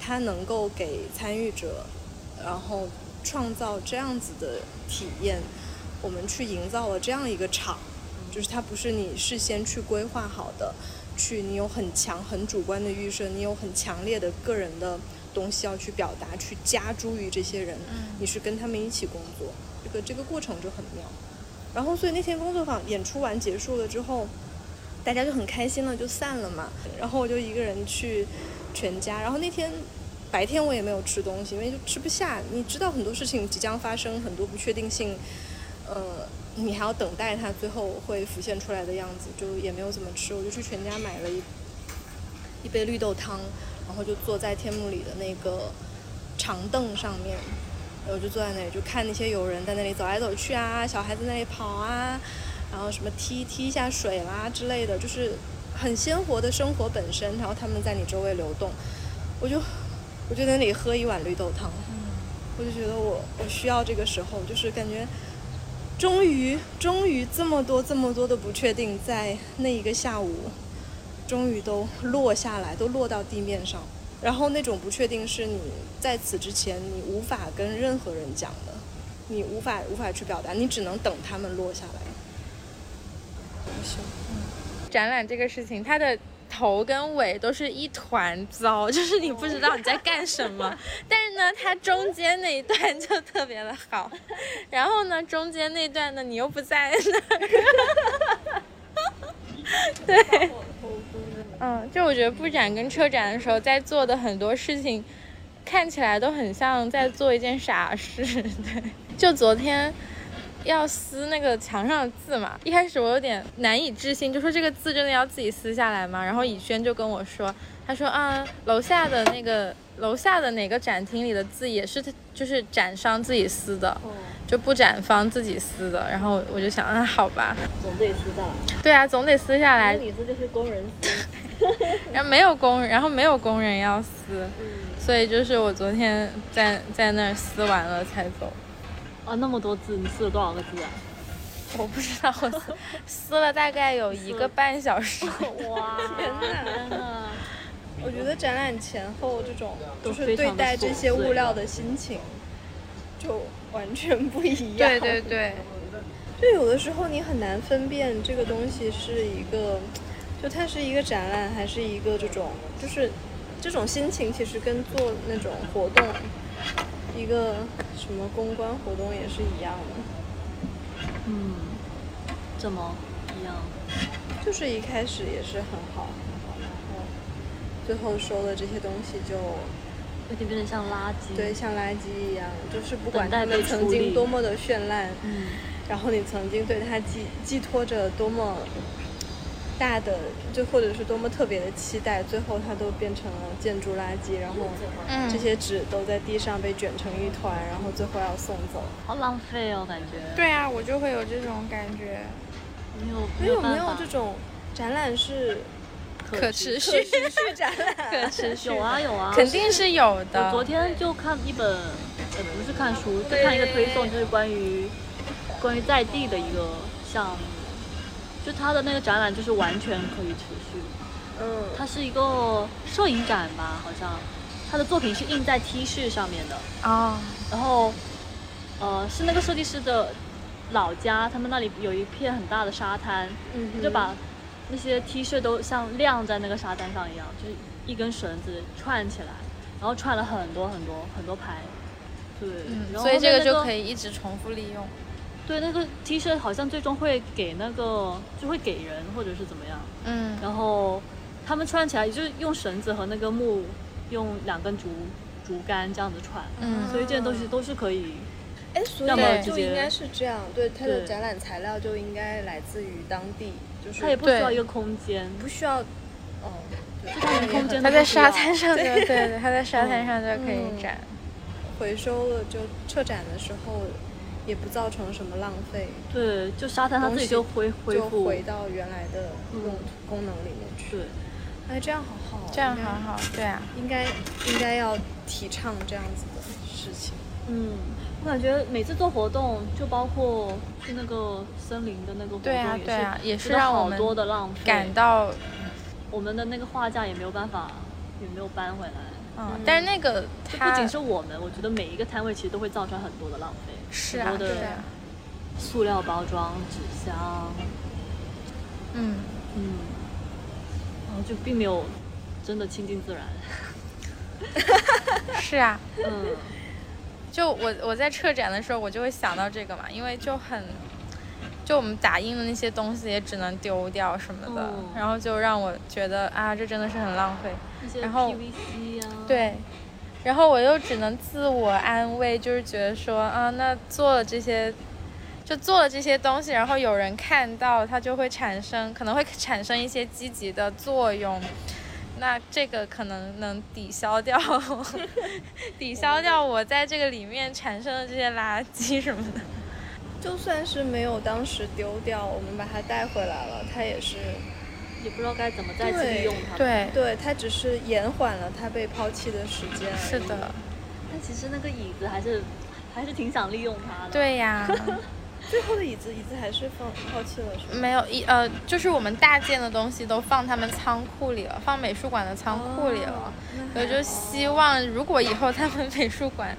他能够给参与者，然后创造这样子的体验，我们去营造了这样一个场，就是它不是你事先去规划好的，去你有很强很主观的预设，你有很强烈的个人的东西要去表达，去加诸于这些人，你是跟他们一起工作，这个这个过程就很妙。然后，所以那天工作坊演出完结束了之后，大家就很开心了，就散了嘛。然后我就一个人去全家。然后那天白天我也没有吃东西，因为就吃不下。你知道很多事情即将发生，很多不确定性，呃，你还要等待它最后会浮现出来的样子，就也没有怎么吃。我就去全家买了一一杯绿豆汤，然后就坐在天幕里的那个长凳上面，我就坐在那里，就看那些游人在那里走来走去啊，小孩子在那里跑啊，然后什么踢踢一下水啦之类的，就是很鲜活的生活本身。然后他们在你周围流动，我就我就在那里喝一碗绿豆汤，我就觉得我我需要这个时候，就是感觉终于终于这么多这么多的不确定，在那一个下午，终于都落下来，都落到地面上。然后那种不确定是你在此之前你无法跟任何人讲的，你无法无法去表达，你只能等他们落下来。展览这个事情，它的头跟尾都是一团糟，就是你不知道你在干什么。但是呢，它中间那一段就特别的好，然后呢，中间那段呢，你又不在那儿。对，嗯，就我觉得布展跟车展的时候，在做的很多事情，看起来都很像在做一件傻事。对，就昨天。要撕那个墙上的字嘛，一开始我有点难以置信，就说这个字真的要自己撕下来吗？然后以轩就跟我说，他说啊，楼下的那个楼下的哪个展厅里的字也是就是展商自己撕的，就布展方自己撕的。然后我就想，啊，好吧，总得撕下来。对啊，总得撕下来。你撕就是工人撕，然后没有工人，然后没有工人要撕，所以就是我昨天在在那儿撕完了才走。啊，那么多字，你撕了多少个字啊？我不知道，我撕 撕了大概有一个半小时。哇，天哪！我觉得展览前后这种都就是对待这些物料的心情，就完全不一样。对对对，就有的时候你很难分辨这个东西是一个，就它是一个展览还是一个这种，就是这种心情其实跟做那种活动，一个什么公关活动也是一样的。嗯，怎么一样？就是一开始也是很好很好，然后最后收的这些东西就有点变得像垃圾。对，像垃圾一样，就是不管等待他们曾经多么的绚烂，嗯，然后你曾经对它寄寄托着多么大的，就或者是多么特别的期待，最后它都变成了建筑垃圾，然后嗯这些纸都在地上被卷成一团，然后最后要送走。好浪费哦，感觉。对啊，我就会有这种感觉。没有所以有没有这种展览是可持续可持续展览，可持续有啊 有啊，肯定是有的我。昨天就看一本，呃，不是看书，就看一个推送，就是关于关于在地的一个项目，就他的那个展览就是完全可以持续。嗯，它是一个摄影展吧，好像。他的作品是印在 T 恤上面的，啊，然后呃是那个设计师的老家，他们那里有一片很大的沙滩，嗯就把那些 T 恤都像晾在那个沙滩上一样，就是一根绳子串起来，然后串了很多很多很多排，对，嗯，然后所以这个就可以一直重复利用。对，那个 T 恤好像最终会给那个就会给人或者是怎么样，嗯，然后他们串起来就是用绳子和那个木，用两根竹竹竿这样子串，嗯。所以这些东西都是可以，哎，所以就应该是这样，对，它的展览材料就应该来自于当地，就是它也不需要一个空间，不需要，哦，对，就它连空间它在沙滩上就对。对，它在沙滩上就可以嗯。展。回收了就撤展的时候，也不造成什么浪费，对，就沙滩它自己就恢恢就复，回到原来的用嗯功能里面去。对，哎，这样好好，这样很好，对啊，应该应该要提倡这样子的事情。嗯，我感觉每次做活动，就包括去那个森林的那个活动，对啊也是对啊也是让我们多的浪费，感到我们的那个画架也没有办法，也没有搬回来。嗯，但是那个它不仅是我们，我觉得每一个摊位其实都会造成很多的浪费，是啊很多的是啊。塑料包装、纸箱，嗯，嗯，然后就并没有真的亲近自然，是啊，嗯，就我我在撤展的时候，我就会想到这个嘛，因为就很，就我们打印的那些东西也只能丢掉什么的，嗯然后就让我觉得啊，这真的是很浪费。然后 PVC 啊，，对，然后我又只能自我安慰，就是觉得说啊，那做了这些，就做了这些东西，然后有人看到，它就会产生，可能会产生一些积极的作用。那这个可能能抵消掉，抵消掉我在这个里面产生的这些垃圾什么的。就算是没有当时丢掉，我们把它带回来了，它也是也不知道该怎么再次利用它。，对，对，它只是延缓了它被抛弃的时间。是的，但其实那个椅子还是还是挺想利用它的。，对呀。最后的椅子，椅子还是放抛弃了，是吗？没有一呃，就是我们大件的东西都放他们仓库里了，放美术馆的仓库里了。哦我就希望，如果以后他们美术馆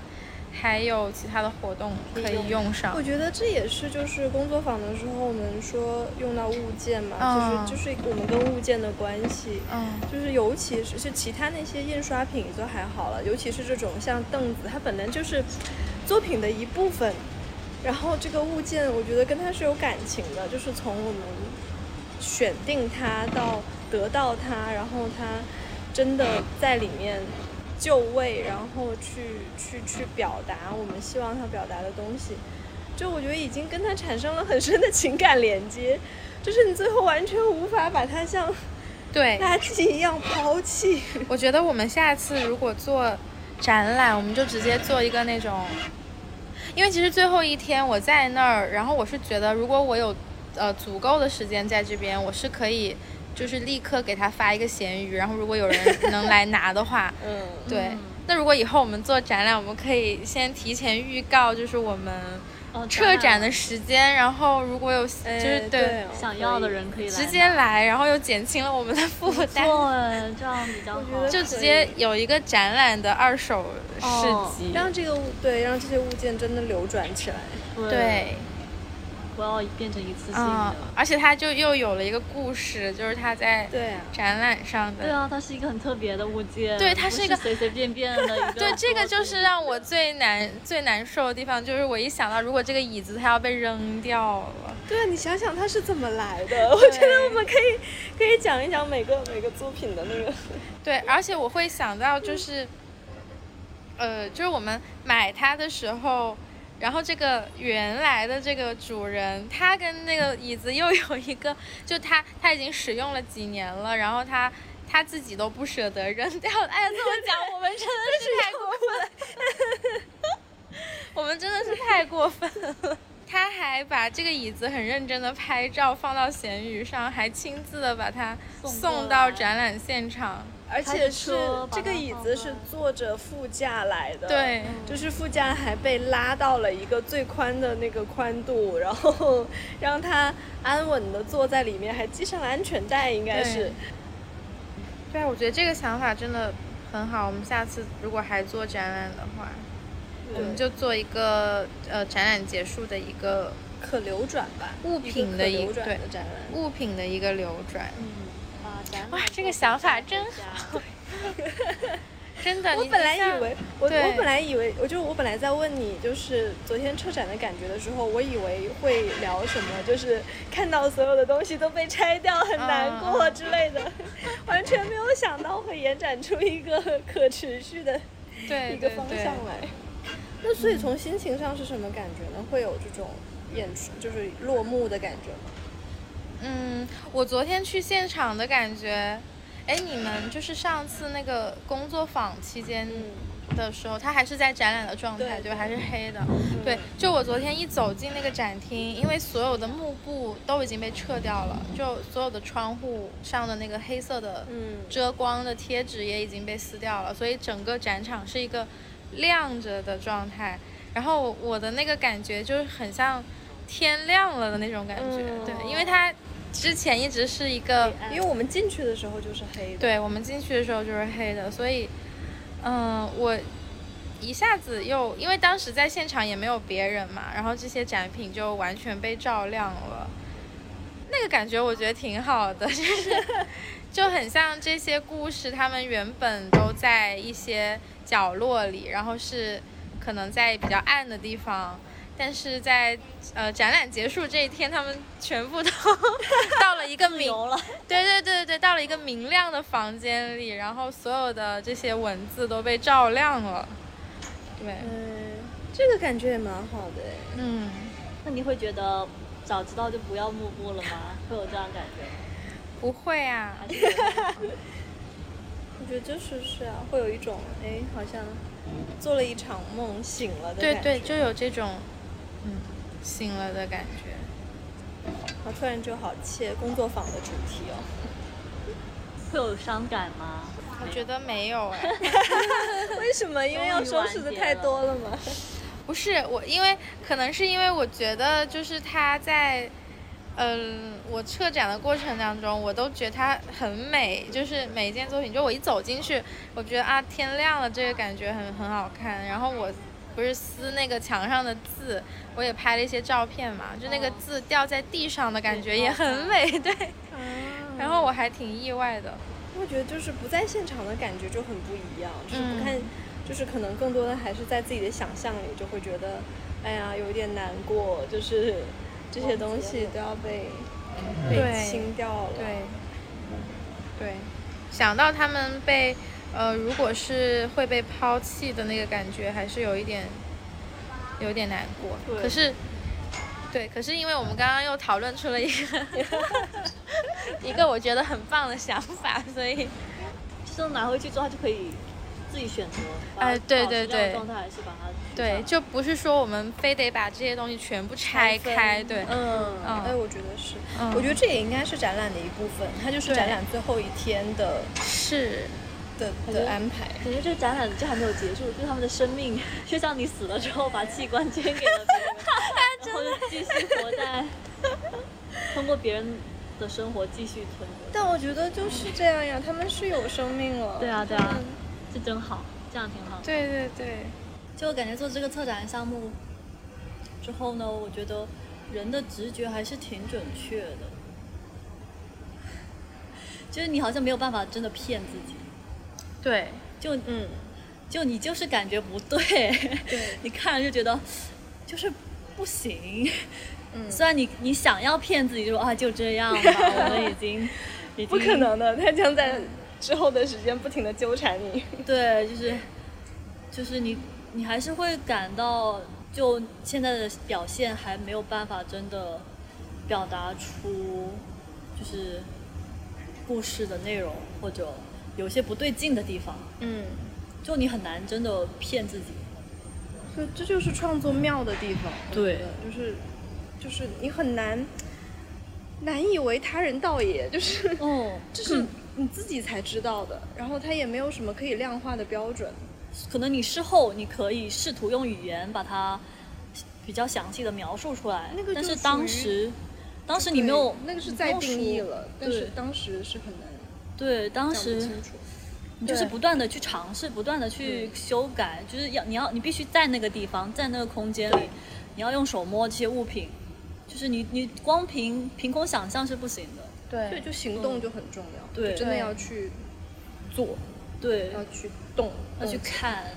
还有其他的活动可以用上我，觉得这也是就是工作坊的时候我们说用到物件嘛，嗯就是就是我们跟物件的关系。嗯，就是尤其是是其他那些印刷品就还好了，尤其是这种像凳子，它本来就是作品的一部分。然后这个物件，我觉得跟它是有感情的，就是从我们选定它到得到它，然后它真的在里面就位，然后去去去表达我们希望他表达的东西。就我觉得已经跟他产生了很深的情感连接，就是你最后完全无法把它像对，垃圾一样抛弃。我觉得我们下次如果做展览，我们就直接做一个那种，因为其实最后一天我在那儿，然后我是觉得如果我有呃足够的时间在这边，我是可以就是立刻给他发一个闲鱼，然后如果有人 能来拿的话，嗯，对嗯。那如果以后我们做展览，我们可以先提前预告，就是我们哦，撤展的时间，然后如果有就是哎对哦想要的人可以来直接来，然后又减轻了我们的负担。对，这样比较觉得就直接有一个展览的二手市集，让这个物对让这些物件真的流转起来。对，不要变成一次性嗯的。，而且它就又有了一个故事，就是它在展览上的。对啊，它是一个很特别的物件。对它是一个不随随便便的一个。对，这个就是让我最难最难受的地方，就是我一想到如果这个椅子它要被扔掉了，对啊，你想想它是怎么来的？我觉得我们可以可以讲一讲每个每个作品的那个。对，而且我会想到就是，呃，就是我们买它的时候，然后这个原来的这个主人，他跟那个椅子又有一个，就他他已经使用了几年了，然后他他自己都不舍得扔掉。哎呀，这么讲，我们真的是太过分了，我们真的是太过分了。他还还把这个椅子很认真的拍照放到闲鱼上，还亲自的把它送到展览现场。而且是这个椅子是坐着副驾来的，对，就是副驾还被拉到了一个最宽的那个宽度，然后 让他安稳的坐在里面，还系上了安全带，应该是对。啊，我觉得这个想法真的很好。我们下次如果还做展览的话，我们就做一个呃展览结束的一个可流转吧，物品的一一个流转对的展览。物品的一个流转。哇这个想法真好 真的，你我本来以为，我我本来以为，我就我本来在问你，就是昨天车展的感觉的时候，我以为会聊什么，就是看到所有的东西都被拆掉，很难过嗯之类的，完全没有想到会延展出一个可持续的对一个方向来。那所以从心情上是什么感觉呢？会有这种演出就是落幕的感觉吗？嗯，我昨天去现场的感觉，哎，你们就是上次那个工作坊期间的时候，它还是在展览的状态，对对吧？还是黑的。对，就我昨天一走进那个展厅，因为所有的幕布都已经被撤掉了，就所有的窗户上的那个黑色的嗯遮光的贴纸也已经被撕掉了，所以整个展场是一个亮着的状态。然后我的那个感觉就是很像天亮了的那种感觉，嗯对，因为它之前一直是一个，因为我们进去的时候就是黑的。对我们进去的时候就是黑的，所以，嗯、我一下子又因为当时在现场也没有别人嘛，然后这些展品就完全被照亮了，那个感觉我觉得挺好的，就是就很像这些故事，他们原本都在一些角落里，然后是可能在比较暗的地方。但是在呃展览结束这一天，他们全部都 到了一个明有了，对对对对，到了一个明亮的房间里，然后所有的这些文字都被照亮了。对，嗯，这个感觉也蛮好的哎。嗯，那你会觉得早知道就不要幕布了吗？会有这样感觉吗？不会啊，我觉得就是是啊，会有一种哎，好像做了一场梦，醒了的对对，感觉就有这种嗯醒了的感觉。我，突然就好切工作坊的主题哦。会有伤感吗？我觉得没有哎，为什么？因为要收拾的太多了吗？不是我，因为可能是因为我觉得就是他在。嗯，我策展的过程当中，我都觉得它很美，就是每一件作品，就我一走进去，我觉得啊，天亮了，这个感觉很很好看。然后我不是撕那个墙上的字，我也拍了一些照片嘛，就那个字掉在地上的感觉也很美，对。然后我还挺意外的，我觉得就是不在现场的感觉就很不一样，就是不嗯。看，就是可能更多的还是在自己的想象里，就会觉得，哎呀，有一点难过，就是这些东西都要被。被清掉了。对，对，想到他们被，呃，如果是会被抛弃的那个感觉，还是有一点，有点难过。可是，对，可是因为我们刚刚又讨论出了一个 一个我觉得很棒的想法，所以就是拿回去之后，它就可以自己选择，哎对对对这样的状态，还是把它对，就不是说我们非得把这些东西全部拆开，对，嗯，嗯哎，我觉得是，嗯。我觉得这也应该是展览的一部分，它就是展览最后一天的是，的的安排。感觉这个展览就还没有结束，就是他们的生命就像你死了之后把器官捐给了别人，然后就继续活在 通过别人的生活继续存活。但我觉得就是这样呀，他们是有生命了。对啊对啊，这真好，这样挺好。对对对，就我感觉做这个策展项目之后呢，我觉得人的直觉还是挺准确的，就是你好像没有办法真的骗自己，对，就嗯，就你就是感觉不对，对，你看了就觉得就是不行。嗯 虽然你你想要骗自己，就说啊就这样吧，我们已经 已经不可能的，他将在之后的时间不停的纠缠你。对，就是就是你你还是会感到，就现在的表现还没有办法真的表达出就是故事的内容，或者有些不对劲的地方，嗯，就你很难真的骗自己。所以这就是创作妙的地方。对就是就是你很难难以为他人道也，就是哦，这是你自己才知道的，然后它也没有什么可以量化的标准。可能你事后你可以试图用语言把它比较详细的描述出来，那个就但是当时当时你没有那个是再定义了，但是当时是很难对，当时。你就是不断的去尝试，不断的去修改，就是要你要你必须在那个地方，在那个空间里，你要用手摸这些物品，就是你你光凭凭空想象是不行的。对，对，就行动就很重要，对。真的要去做，对，要去动，要去看，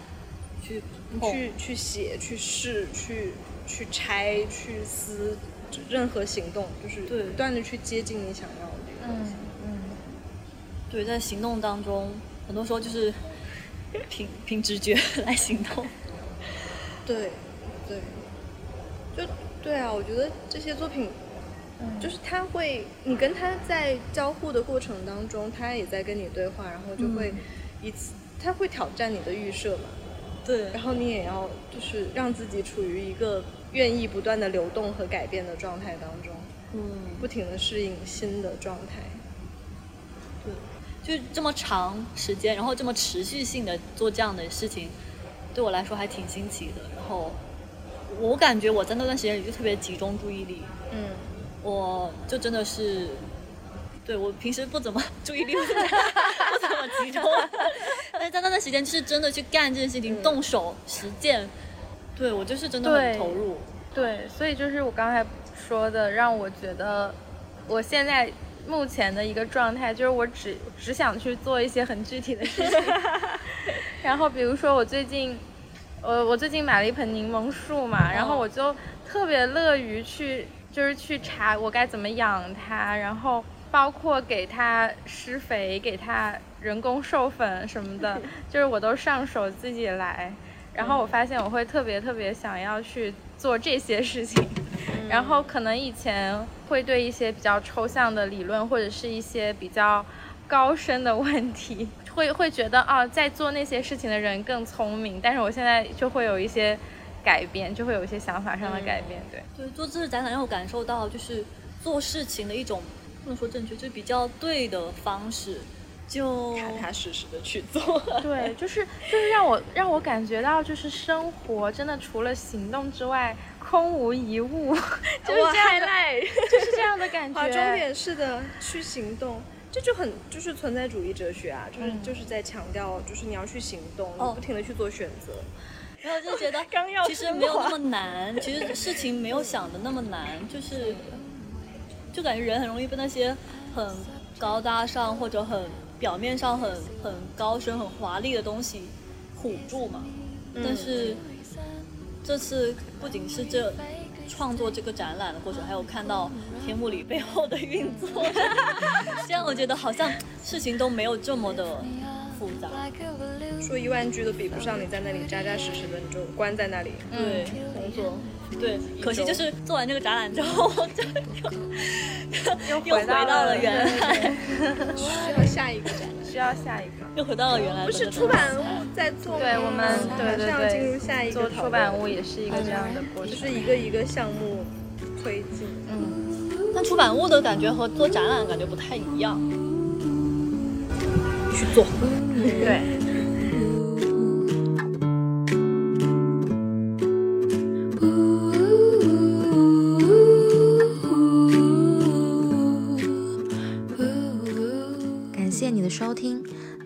去碰去去写、去试、去去拆、去撕，就任何行动就是对。不断的去接近你想要的这个东嗯西。嗯，对，在行动当中，很多时候就是 凭凭直觉 来行动。对，对，就对啊，我觉得这些作品，嗯就是他会，你跟他在交互的过程当中，他也在跟你对话，然后就会一次，他会挑战你的预设嘛，对然后你也要就是让自己处于一个愿意不断的流动和改变的状态当中，嗯，不停的适应新的状态。对，就这么长时间，然后这么持续性的做这样的事情，对我来说还挺新奇的。然后我感觉我在那段时间里就特别集中注意力，嗯，我就真的是，对我平时不怎么注意力不怎么不怎么集中，但是在那段时间就是真的去干这件事情，动手实践，对我就是真的很投入。对，所以就是我刚才说的，让我觉得我现在目前的一个状态，就是我只只想去做一些很具体的事情。然后比如说我最近，呃，我最近买了一盆柠檬树嘛，然后我就特别乐于去，就是去查我该怎么养它，然后包括给它施肥、给它人工授粉什么的，就是我都上手自己来。然后我发现我会特别特别想要去做这些事情，然后可能以前会对一些比较抽象的理论或者是一些比较高深的问题，会会觉得啊，在做那些事情的人更聪明，但是我现在就会有一些改变，就会有一些想法上的改变，对。对，做知识展览让我感受到，就是做事情的一种不能说正确，就是比较对的方式，就踏踏实实的去做。对，就是就是让我让我感觉到，就是生活真的除了行动之外，空无一物，就是哇这样的，就是这样的感觉。划重点是的，去行动，这就很就是存在主义哲学啊，就是、嗯就是在强调，就是你要去行动，哦你不停的去做选择。然后就觉得 刚要其实没有那么难，其实事情没有想的那么难，就是就感觉人很容易被那些很高大上或者很表面上很很高深、很华丽的东西唬住嘛。但是这次不仅是这创作这个展览的过程，还有看到天幕里背后的运作，这样我觉得好像事情都没有这么的复杂。说一万句都比不上你在那里扎扎实实的，你就关在那里对，工作。对，可惜就是做完这个展览之后，就又又回到了了原来，需要下一个展览。需要下一个。又回到了原来。不是出版物在做，对我们对对马上进入对，下一个做出版物也是一个这样的过程。就是一个一个项目推进。嗯，但出版物的感觉和做展览感觉不太一样。去做。对。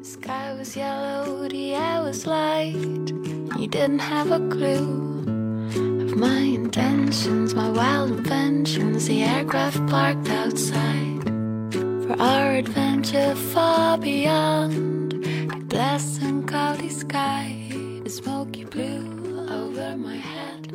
The sky was yellow, the air was light. You didn't have a clue of my intentions, my wild inventions. The aircraft parked outside for our adventure far beyond the glass and cloudy sky. The smoky blue over my head,